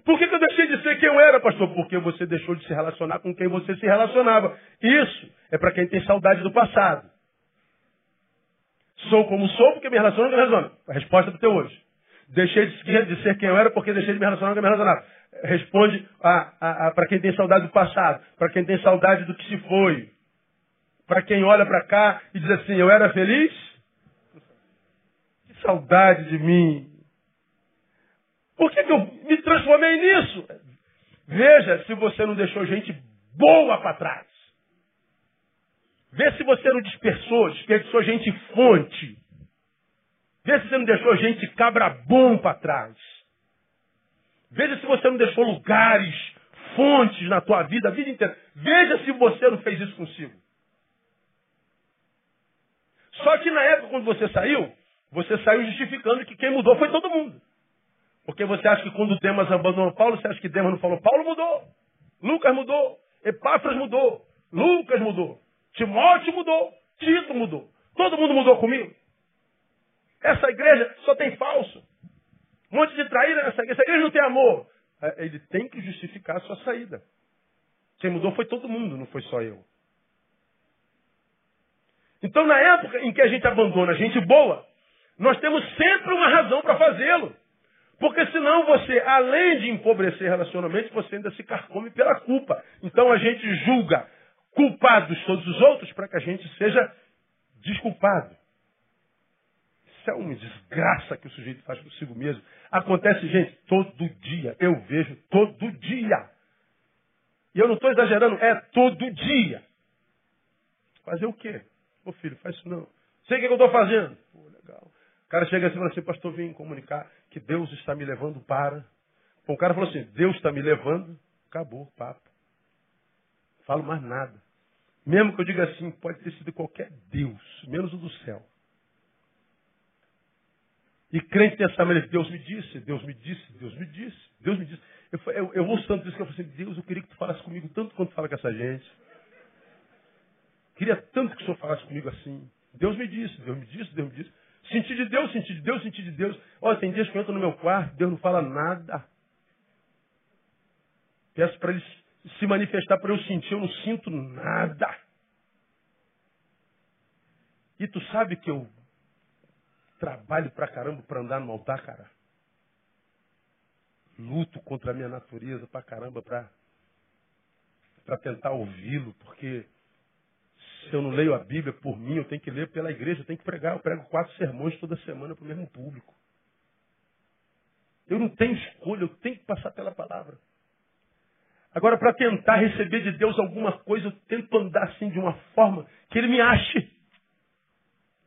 Por que, que eu deixei de ser quem eu era, pastor? Porque você deixou de se relacionar com quem você se relacionava. Isso é para quem tem saudade do passado. Sou como sou porque me relaciono com quem me relaciono. A resposta para o teu hoje. Deixei de ser quem eu era porque deixei de me relacionar com quem me relacionava. Responde para quem tem saudade do passado, para quem tem saudade do que se foi, para quem olha para cá e diz assim, eu era feliz? Que saudade de mim. Por que, que eu me transformei nisso? Veja se você não deixou gente boa para trás. Vê se você não dispersou, desperdiçou gente fonte. Vê se você não deixou gente cabra bom para trás. Veja se você não deixou lugares, fontes na tua vida, a vida inteira. Veja se você não fez isso consigo. Só que na época quando você saiu, você saiu justificando que quem mudou foi todo mundo. Porque você acha que quando Demas abandonou Paulo, você acha que Demas não falou, Paulo mudou, Lucas mudou, Epáfras mudou, Lucas mudou. Timóteo mudou, Tito mudou. Todo mundo mudou comigo. Essa igreja só tem falso. Um monte de traíra nessa igreja. Essa igreja não tem amor. É, ele tem que justificar a sua saída. Quem mudou foi todo mundo, não foi só eu. Então, na época em que a gente abandona gente boa, nós temos sempre uma razão para fazê-lo. Porque senão você, além de empobrecer relacionamento, você ainda se carcome pela culpa. Então a gente julga culpados todos os outros para que a gente seja desculpado. Isso é uma desgraça que o sujeito faz consigo mesmo. Acontece, gente, todo dia. Eu vejo todo dia. E eu não estou exagerando, é todo dia. Fazer o quê? Ô filho, faz isso não. Sei o que eu estou fazendo. Pô, legal. O cara chega assim e fala assim, pastor, vim comunicar que Deus está me levando para. Bom, o cara falou assim, Deus está me levando, acabou o papo. Falo mais nada. Mesmo que eu diga assim, pode ter sido qualquer Deus, menos o do céu. E crente tem essa maneira, Deus me disse, Deus me disse, Deus me disse, Deus me disse. Eu, eu, eu ouço tanto isso que eu falei assim, Deus, eu queria que tu falasse comigo tanto quanto fala com essa gente. Queria tanto que o Senhor falasse comigo assim. Deus me disse, Deus me disse, Deus me disse. Senti de Deus, senti de Deus, senti de Deus. Olha, tem dias que eu entro no meu quarto, Deus não fala nada. Peço para Ele se manifestar para eu sentir, eu não sinto nada. E tu sabe que eu trabalho pra caramba para andar no altar, cara? Luto contra a minha natureza pra caramba pra, pra tentar ouvi-lo, porque se eu não leio a Bíblia por mim, eu tenho que ler pela igreja, eu tenho que pregar. Eu prego quatro sermões toda semana para o mesmo público. Eu não tenho escolha, eu tenho que passar pela palavra. Agora, para tentar receber de Deus alguma coisa, eu tento andar assim de uma forma que Ele me ache.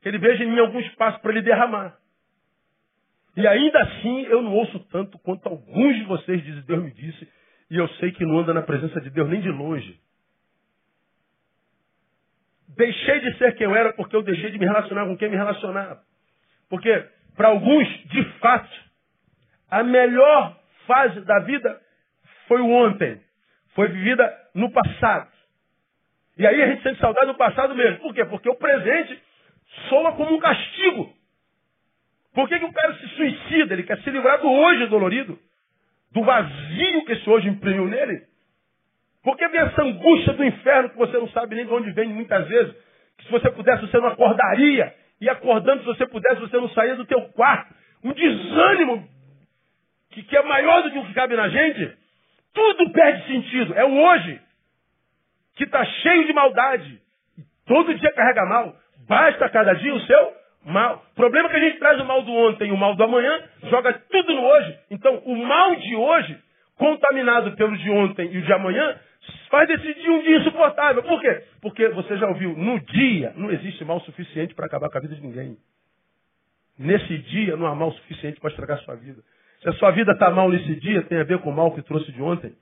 Que Ele veja em mim algum espaço para Ele derramar. E ainda assim, eu não ouço tanto quanto alguns de vocês dizem, Deus me disse, e eu sei que não anda na presença de Deus nem de longe. Deixei de ser quem eu era porque eu deixei de me relacionar com quem me relacionava. Porque, para alguns, de fato, a melhor fase da vida foi o ontem. Foi vivida no passado. E aí a gente sente saudade do passado mesmo. Por quê? Porque o presente soa como um castigo. Por que, que o cara se suicida? Ele quer se livrar do hoje dolorido, do vazio que esse hoje imprimiu nele? Porque vem essa angústia do inferno que você não sabe nem de onde vem muitas vezes. Que se você pudesse, você não acordaria. E acordando, se você pudesse, você não saía do teu quarto. Um desânimo que, que é maior do que o que cabe na gente. Tudo perde sentido. É o hoje que está cheio de maldade. Todo dia carrega mal. Basta cada dia o seu mal. O problema é que a gente traz o mal do ontem e o mal do amanhã, joga tudo no hoje. Então, o mal de hoje, contaminado pelo de ontem e o de amanhã, faz desse dia um dia insuportável. Por quê? Porque você já ouviu, no dia não existe mal suficiente para acabar com a vida de ninguém. Nesse dia não há mal suficiente para estragar a sua vida. Se a sua vida está mal nesse dia, tem a ver com o mal que trouxe de ontem.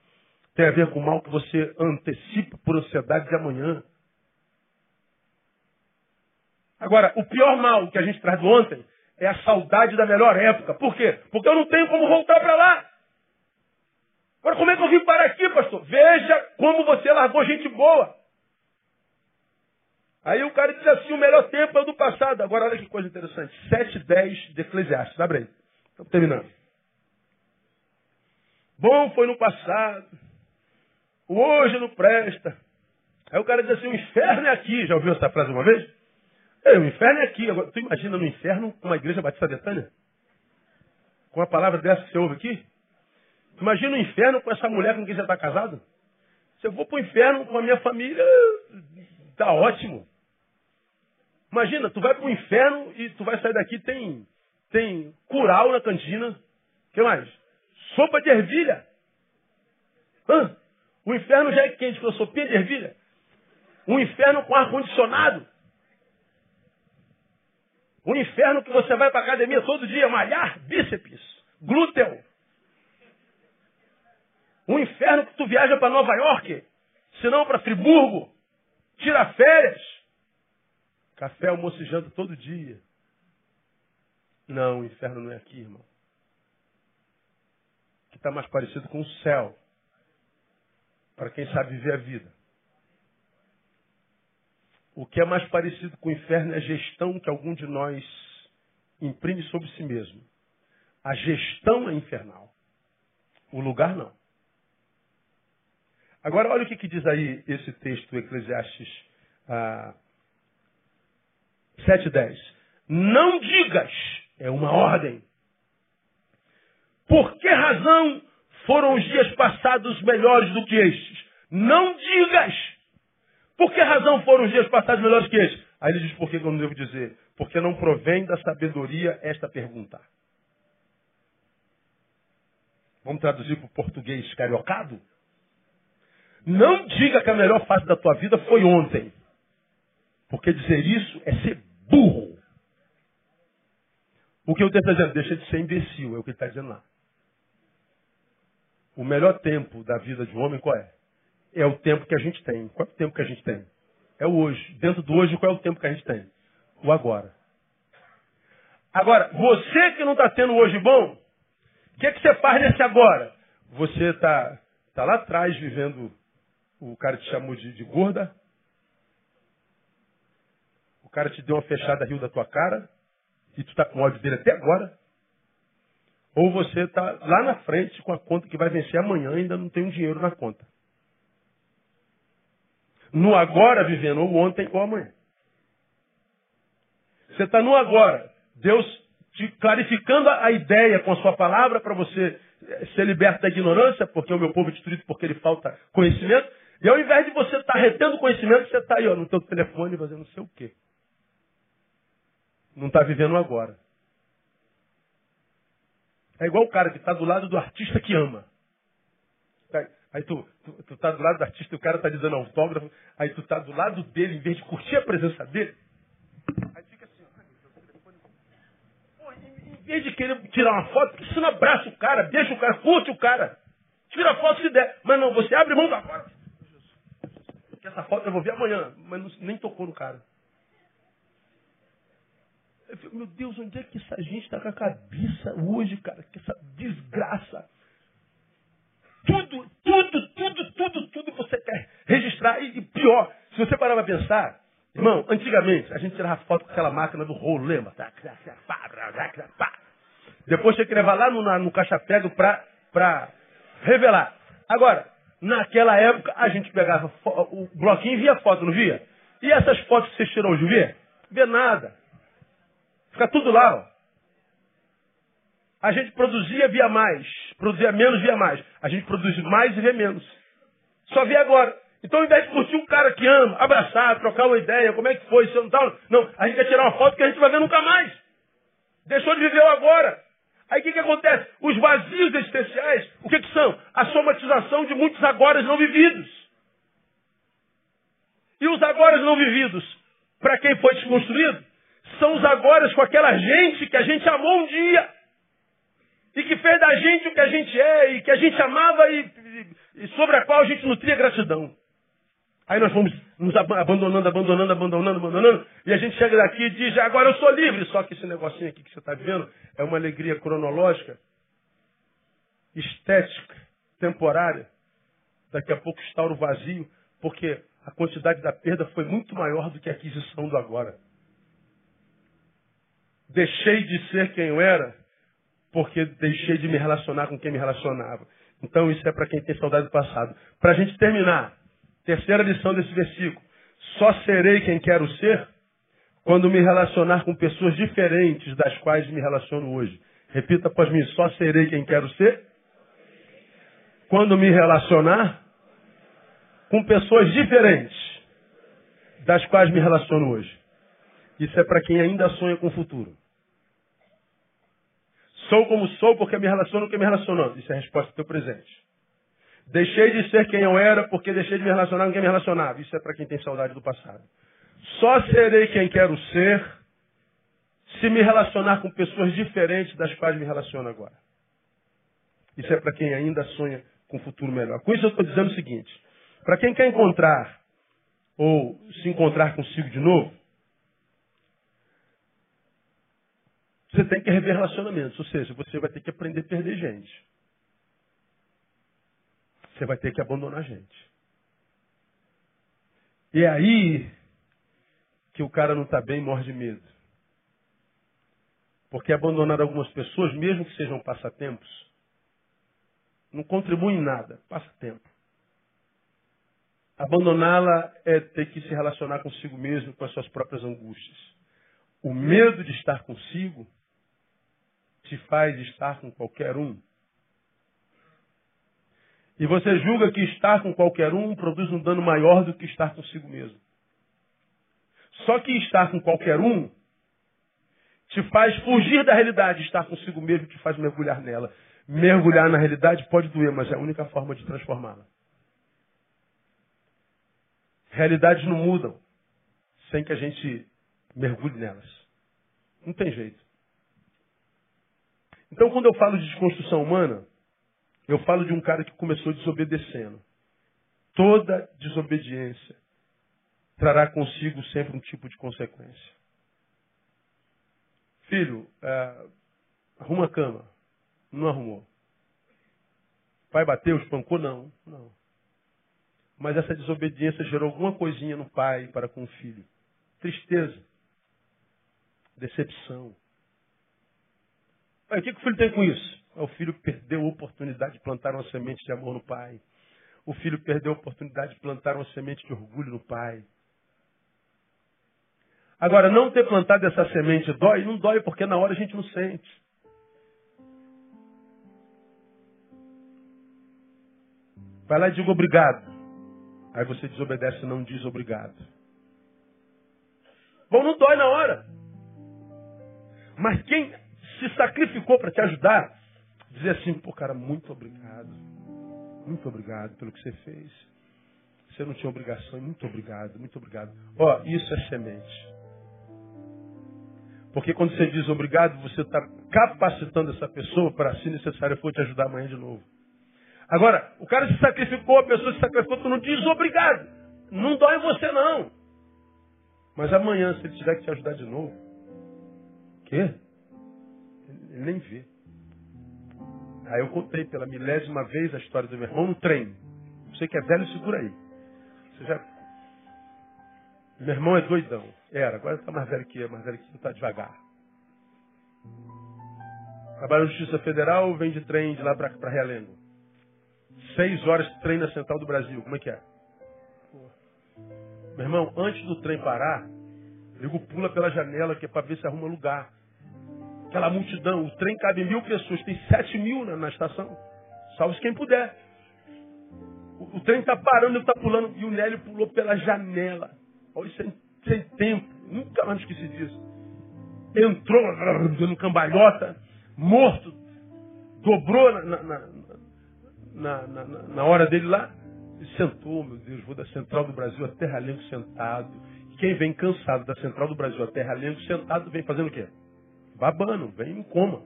Tem a ver com o mal que você antecipa por ansiedade de amanhã. Agora, o pior mal que a gente traz do ontem é a saudade da melhor época. Por quê? Porque eu não tenho como voltar para lá. Agora, como é que eu vim parar aqui, pastor? Veja como você largou gente boa. Aí o cara diz assim, o melhor tempo é o do passado. Agora, olha que coisa interessante. 7 10 de Eclesiastes. Abre aí. Estamos terminando. Bom foi no passado. O hoje não presta. Aí o cara diz assim, o inferno é aqui. Já ouviu essa frase uma vez? É, o inferno é aqui. Agora, tu imagina no inferno uma igreja batista Betânia? Com uma palavra dessa que você ouve aqui? Imagina o inferno com essa mulher com quem você está casado. Se eu vou para o inferno com a minha família, tá ótimo. Imagina, tu vai para o inferno e tu vai sair daqui, tem, tem curau na cantina. Que mais? Sopa de ervilha. Hã? O inferno já é quente com sopinha de ervilha. Um inferno com ar-condicionado. Um inferno que você vai para academia todo dia malhar bíceps, glúteo. Um inferno que tu viaja para Nova York, se não para Friburgo, tira férias. Café, almoço e janta todo dia. Não, o inferno não é aqui, irmão. Que está mais parecido com o céu. Para quem sabe viver a vida. O que é mais parecido com o inferno é a gestão que algum de nós imprime sobre si mesmo. A gestão é infernal. O lugar não. Agora, olha o que, que diz aí esse texto, Eclesiastes ah, 7,10. Não digas, é uma ordem. Por que razão foram os dias passados melhores do que estes? Não digas. Por que razão foram os dias passados melhores que estes? Aí ele diz, por que eu não devo dizer? Porque não provém da sabedoria esta pergunta. Vamos traduzir para o português cariocado? Não diga que a melhor fase da tua vida foi ontem. Porque dizer isso é ser burro. O que texto está dizendo? Deixa de ser imbecil, é o que ele está dizendo lá. O melhor tempo da vida de um homem qual é? É o tempo que a gente tem. Qual é o tempo que a gente tem? É o hoje. Dentro do hoje, qual é o tempo que a gente tem? O agora. Agora, você que não está tendo hoje bom, o que, é que você faz nesse agora? Você está tá lá atrás vivendo o cara te chamou de, de gorda. O cara te deu uma fechada rio da tua cara. E tu está com ódio dele até agora. Ou você está lá na frente com a conta que vai vencer amanhã e ainda não tem um dinheiro na conta. No agora vivendo ou ontem ou amanhã. Você está no agora. Deus te clarificando a ideia com a sua palavra para você ser liberto da ignorância, porque o meu povo é destruído porque ele falta conhecimento. E ao invés de você estar tá retendo conhecimento, você está aí ó, no teu telefone fazendo não sei o quê. Não está vivendo agora. É igual o cara que está do lado do artista que ama. Aí tu, tu, tu tá do lado do artista e o cara está lhe dando autógrafo. Aí tu está do lado dele, em vez de curtir a presença dele. Aí fica assim, ó, em, vez de querer tirar uma foto, você não abraça o cara, deixa o cara, curte o cara. Tira a foto se der. Mas não, você abre mão da foto essa foto eu vou ver amanhã, mas não, nem tocou no cara. Eu meu Deus, onde é que essa gente está com a cabeça hoje, cara? Que essa desgraça. Tudo, tudo, tudo, tudo, tudo você quer registrar. E, pior, se você parar para pensar, irmão, antigamente a gente tirava foto com aquela máquina do lembra? Depois tinha que levar lá no, no caixa pego para revelar. Agora, naquela época, a gente pegava o bloquinho e via foto, não via? E essas fotos que você tirou hoje, vê? Vê nada. Fica tudo lá, ó. A gente produzia, via mais. Produzia menos, via mais. A gente produz mais e vê menos. Só vê agora. Então, ao invés de curtir um cara que ama, abraçar, trocar uma ideia, como é que foi, se não tal, não, a gente quer tirar uma foto que a gente vai ver nunca mais. Deixou de viver o agora. Aí o que, que acontece? Os vazios existenciais, o que, que são? A somatização de muitos agora não vividos. E os agora não vividos, para quem foi desconstruído, são os agora com aquela gente que a gente amou um dia. E que fez da gente o que a gente é, e que a gente amava e, e, e sobre a qual a gente nutria gratidão. Aí nós vamos nos abandonando, abandonando, abandonando, abandonando, e a gente chega daqui e diz, agora eu sou livre. Só que esse negocinho aqui que você está vendo é uma alegria cronológica, estética, temporária. Daqui a pouco está o vazio, porque a quantidade da perda foi muito maior do que a aquisição do agora. Deixei de ser quem eu era, porque deixei de me relacionar com quem me relacionava. Então isso é para quem tem saudade do passado. Para a gente terminar, Terceira lição desse versículo. Só serei quem quero ser quando me relacionar com pessoas diferentes das quais me relaciono hoje. Repita após mim, só serei quem quero ser quando me relacionar com pessoas diferentes das quais me relaciono hoje. Isso é para quem ainda sonha com o futuro. Sou como sou porque me relaciono com quem me relacionou. Isso é a resposta do teu presente. Deixei de ser quem eu era porque deixei de me relacionar com quem me relacionava. Isso é para quem tem saudade do passado. Só serei quem quero ser se me relacionar com pessoas diferentes das quais me relaciono agora. Isso é para quem ainda sonha com um futuro melhor. Com isso eu estou dizendo o seguinte: para quem quer encontrar ou se encontrar consigo de novo, você tem que rever relacionamentos. Ou seja, você vai ter que aprender a perder gente você vai ter que abandonar a gente. E é aí que o cara não está bem e morre de medo. Porque abandonar algumas pessoas, mesmo que sejam passatempos, não contribui em nada, passa tempo. Abandoná-la é ter que se relacionar consigo mesmo, com as suas próprias angústias. O medo de estar consigo te faz estar com qualquer um e você julga que estar com qualquer um produz um dano maior do que estar consigo mesmo. Só que estar com qualquer um te faz fugir da realidade. Estar consigo mesmo te faz mergulhar nela. Mergulhar na realidade pode doer, mas é a única forma de transformá-la. Realidades não mudam sem que a gente mergulhe nelas. Não tem jeito. Então, quando eu falo de desconstrução humana, eu falo de um cara que começou desobedecendo. Toda desobediência trará consigo sempre um tipo de consequência. Filho, é, arruma a cama. Não arrumou. Pai bateu, espancou? Não, não. Mas essa desobediência gerou alguma coisinha no pai para com o filho. Tristeza. Decepção. Aí, o que o filho tem com isso? É o filho perdeu a oportunidade de plantar uma semente de amor no pai. O filho perdeu a oportunidade de plantar uma semente de orgulho no pai. Agora, não ter plantado essa semente dói? Não dói porque na hora a gente não sente. Vai lá e diga obrigado. Aí você desobedece e não diz obrigado. Bom, não dói na hora. Mas quem se sacrificou para te ajudar, Dizer assim, pô, cara, muito obrigado. Muito obrigado pelo que você fez. Você não tinha obrigação, muito obrigado, muito obrigado. Ó, isso é semente. Porque quando você diz obrigado, você está capacitando essa pessoa para, se necessário for, te ajudar amanhã de novo. Agora, o cara se sacrificou, a pessoa se sacrificou, tu não diz obrigado. Não dói você não. Mas amanhã, se ele tiver que te ajudar de novo, quê? Ele nem vê. Aí eu contei pela milésima vez a história do meu irmão no trem. Você que é velho, segura aí. Você já... Meu irmão é doidão. Era, agora está mais velho que eu, mais velho que eu, está devagar. Trabalha na Justiça Federal, vem de trem de lá para Realengo. Seis horas de trem na Central do Brasil. Como é que é? Meu irmão, antes do trem parar, nego pula pela janela que é para ver se arruma lugar. Aquela multidão, o trem cabe mil pessoas, tem sete mil na, na estação. Salve quem puder. O, o trem está parando, ele está pulando, e o Nélio pulou pela janela. Olha, sem, sem tempo, nunca mais esqueci disso. Entrou, dando cambalhota, morto, dobrou na, na, na, na, na hora dele lá, e sentou, meu Deus, vou da Central do Brasil a Terra Lenco sentado. Quem vem cansado da Central do Brasil a Terra Lenco sentado vem fazendo o quê? Babando, vem em coma.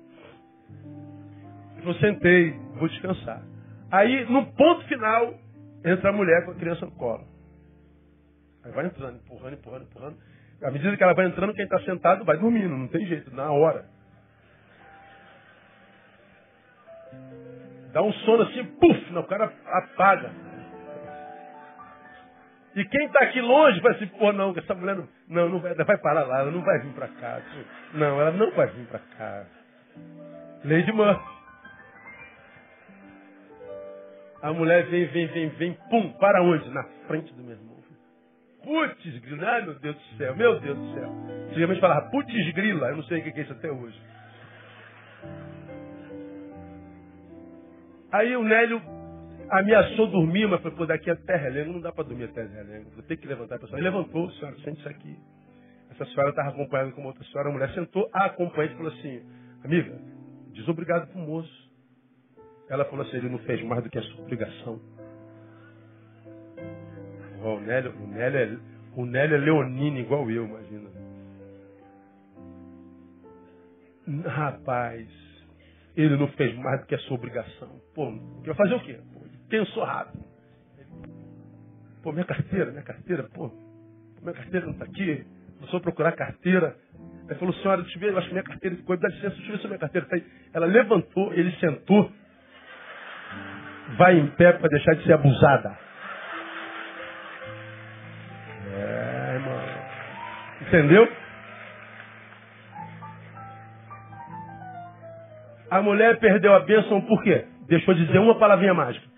Eu sentei, vou descansar. Aí, no ponto final, entra a mulher com a criança no colo. Aí vai entrando, empurrando, empurrando, empurrando. À medida que ela vai entrando, quem está sentado vai dormindo, não tem jeito, na hora. Dá um sono assim, puf, o cara apaga. E quem está aqui longe vai assim, pô, não, essa mulher não, não, não vai, vai parar lá, ela não vai vir para cá. Não, ela não vai vir para cá. Lady Murphy. A mulher vem, vem, vem, vem, pum, para onde? Na frente do meu irmão. Putz, grila, ai meu Deus do céu, meu Deus do céu. Antigamente falava putz grila, eu não sei o que é isso até hoje. Aí o Nélio ameaçou dormir, mas foi, pô, daqui a Terra Relengo não dá para dormir até Relengo. Vou ter que levantar a pessoa. Ele levantou, senhora, sente isso aqui. Essa senhora estava acompanhada com uma outra senhora, a mulher sentou, a acompanhante falou assim, amiga, diz obrigado pro moço. Ela falou assim, ele não fez mais do que a sua obrigação. O Nélio, o Nélio, é, o Nélio é leonino igual eu, imagina. Rapaz, ele não fez mais do que a sua obrigação. Pô, vai fazer o quê? Pensou rápido. Pô, minha carteira, minha carteira, pô, minha carteira não está aqui. Começou a procurar carteira. Ele falou, senhora, deixa eu ver, eu acho que minha carteira ficou, dá licença, deixa eu ver se minha carteira está aí. Ela levantou, ele sentou, vai em pé para deixar de ser abusada. É, irmão. Entendeu? A mulher perdeu a bênção por quê? Deixou de dizer uma palavrinha mágica.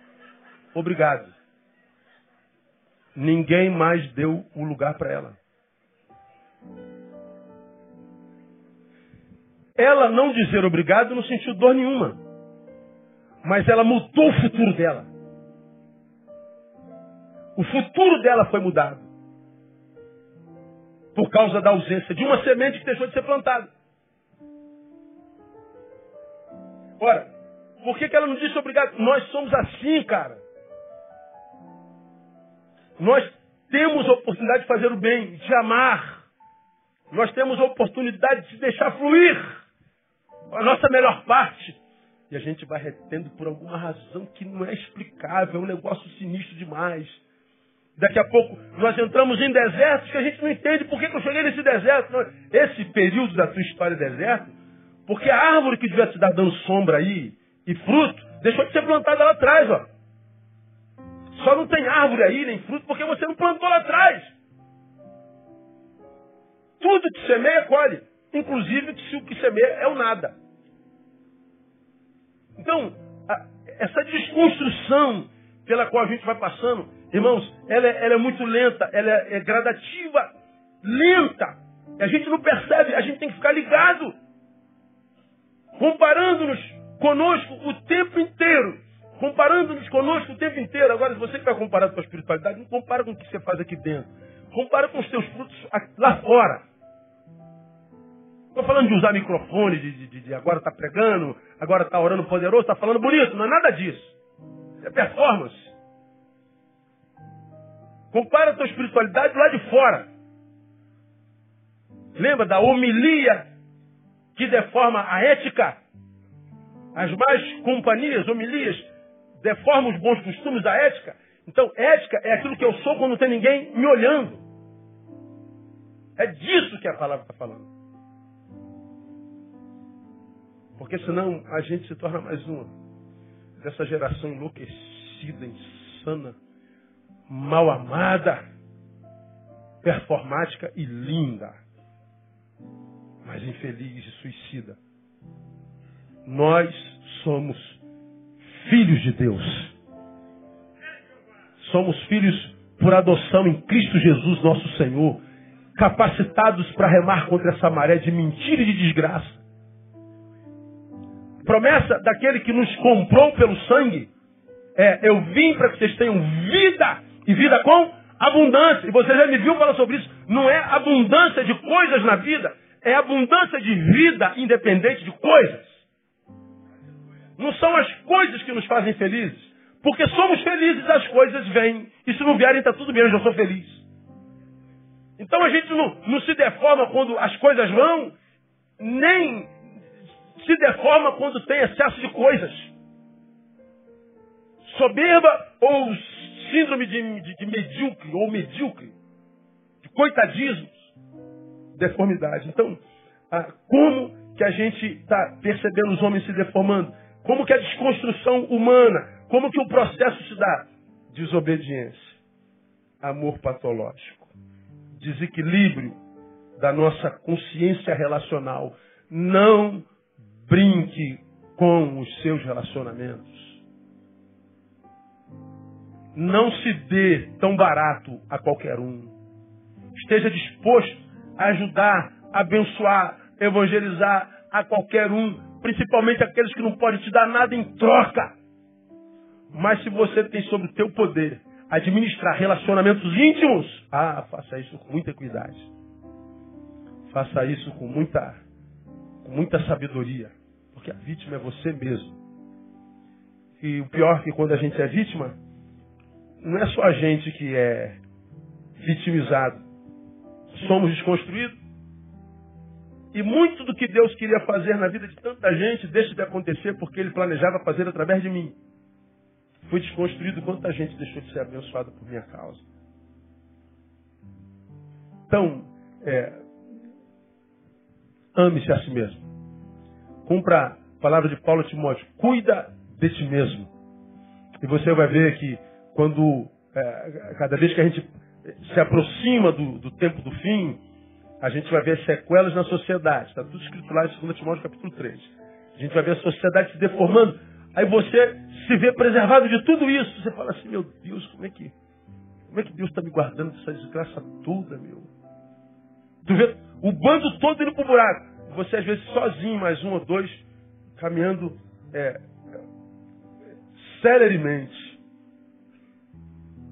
Obrigado. Ninguém mais deu o lugar para ela. Ela não dizer obrigado não sentiu dor nenhuma. Mas ela mudou o futuro dela. O futuro dela foi mudado. Por causa da ausência de uma semente que deixou de ser plantada. Ora, por que, que ela não disse obrigado? Nós somos assim, cara. Nós temos a oportunidade de fazer o bem, de amar. Nós temos a oportunidade de deixar fluir a nossa melhor parte. E a gente vai retendo por alguma razão que não é explicável, é um negócio sinistro demais. Daqui a pouco nós entramos em desertos que a gente não entende por que, eu cheguei nesse deserto. Esse período da tua história deserto porque a árvore que devia te dar dando sombra aí e fruto, deixou de ser plantada lá atrás, ó. Só não tem árvore aí, nem fruto, porque você não plantou lá atrás. Tudo que semeia, colhe. Inclusive, se o que semeia é o nada. Então, a, essa desconstrução pela qual a gente vai passando, irmãos, ela é, ela é muito lenta, ela é, é gradativa, lenta. A gente não percebe, a gente tem que ficar ligado comparando-nos conosco o tempo inteiro. Comparando-nos conosco o tempo inteiro. Agora, se você que vai comparar com a espiritualidade, não compara com o que você faz aqui dentro. Compara com os seus frutos lá fora. Estou falando de usar microfone, de, de, de agora está pregando, agora está orando poderoso, está falando bonito. Não é nada disso. É performance. Compara a tua espiritualidade lá de fora. Lembra da homilia que deforma a ética. As más companhias, homilias, deformam os bons costumes da ética. Então, ética é aquilo que eu sou quando não tem ninguém me olhando. É disso que a palavra está falando. Porque senão a gente se torna mais uma dessa geração enlouquecida, insana, mal amada, performática e linda mas infeliz e suicida. Nós somos filhos de Deus. Somos filhos por adoção em Cristo Jesus, nosso Senhor, capacitados para remar contra essa maré de mentira e de desgraça. Promessa daquele que nos comprou pelo sangue é: eu vim para que vocês tenham vida e vida com abundância. E você já me viu falar sobre isso. Não é abundância de coisas na vida, é abundância de vida independente de coisas. Não são as coisas que nos fazem felizes. Porque somos felizes, as coisas vêm. E se não vierem, está tudo bem, eu já sou feliz. Então a gente não, não se deforma quando as coisas vão, nem se deforma quando tem excesso de coisas. Soberba ou síndrome de, de, de medíocre ou medíocre, de coitadismo, deformidade. Então, ah, como que a gente está percebendo os homens se deformando? Como que a desconstrução humana, como que o processo se dá? Desobediência, amor patológico, desequilíbrio da nossa consciência relacional. Não brinque com os seus relacionamentos. Não se dê tão barato a qualquer um. Esteja disposto a ajudar, abençoar, evangelizar a qualquer um, principalmente aqueles que não podem te dar nada em troca. Mas se você tem sobre o teu poder administrar relacionamentos íntimos, ah, faça isso com muita cuidado. Faça isso com muita, com muita sabedoria. Porque a vítima é você mesmo. E o pior é que quando a gente é vítima, não é só a gente que é vitimizado. Somos desconstruídos. E muito do que Deus queria fazer na vida de tanta gente deixa de acontecer porque Ele planejava fazer através de mim. Foi desconstruído quanta gente deixou de ser abençoada por minha causa. Então, é, ame-se a si mesmo. Cumpra a palavra de Paulo Timóteo. Cuida de ti mesmo. E você vai ver que quando, é, cada vez que a gente se aproxima do, do tempo do fim, a gente vai ver sequelas na sociedade. Está tudo escrito lá em 2 Timóteo capítulo 3. A gente vai ver a sociedade se deformando. Aí você se vê preservado de tudo isso. Você fala assim, meu Deus, como é que, como é que Deus está me guardando dessa desgraça toda, meu? Tu vê o bando todo indo para o buraco. Você às vezes sozinho, mais um ou dois, caminhando é, celeremente.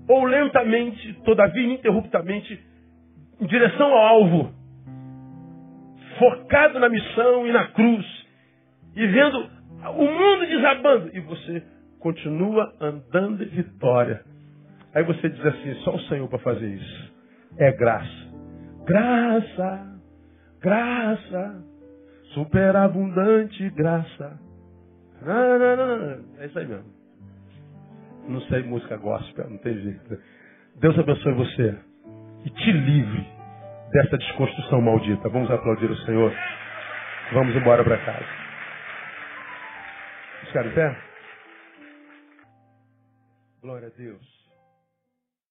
Ou lentamente, todavia ininterruptamente, em direção ao alvo focado na missão e na cruz, e vendo o mundo desabando, e você continua andando em vitória. Aí você diz assim: só o Senhor para fazer isso. É graça. Graça, graça, superabundante graça. Não, não, não, não. É isso aí mesmo. Não sei música gospel, não tem jeito. Deus abençoe você e te livre dessa desconstrução maldita. Vamos aplaudir o Senhor. Vamos embora para casa. Ficar em pé? Glória a Deus.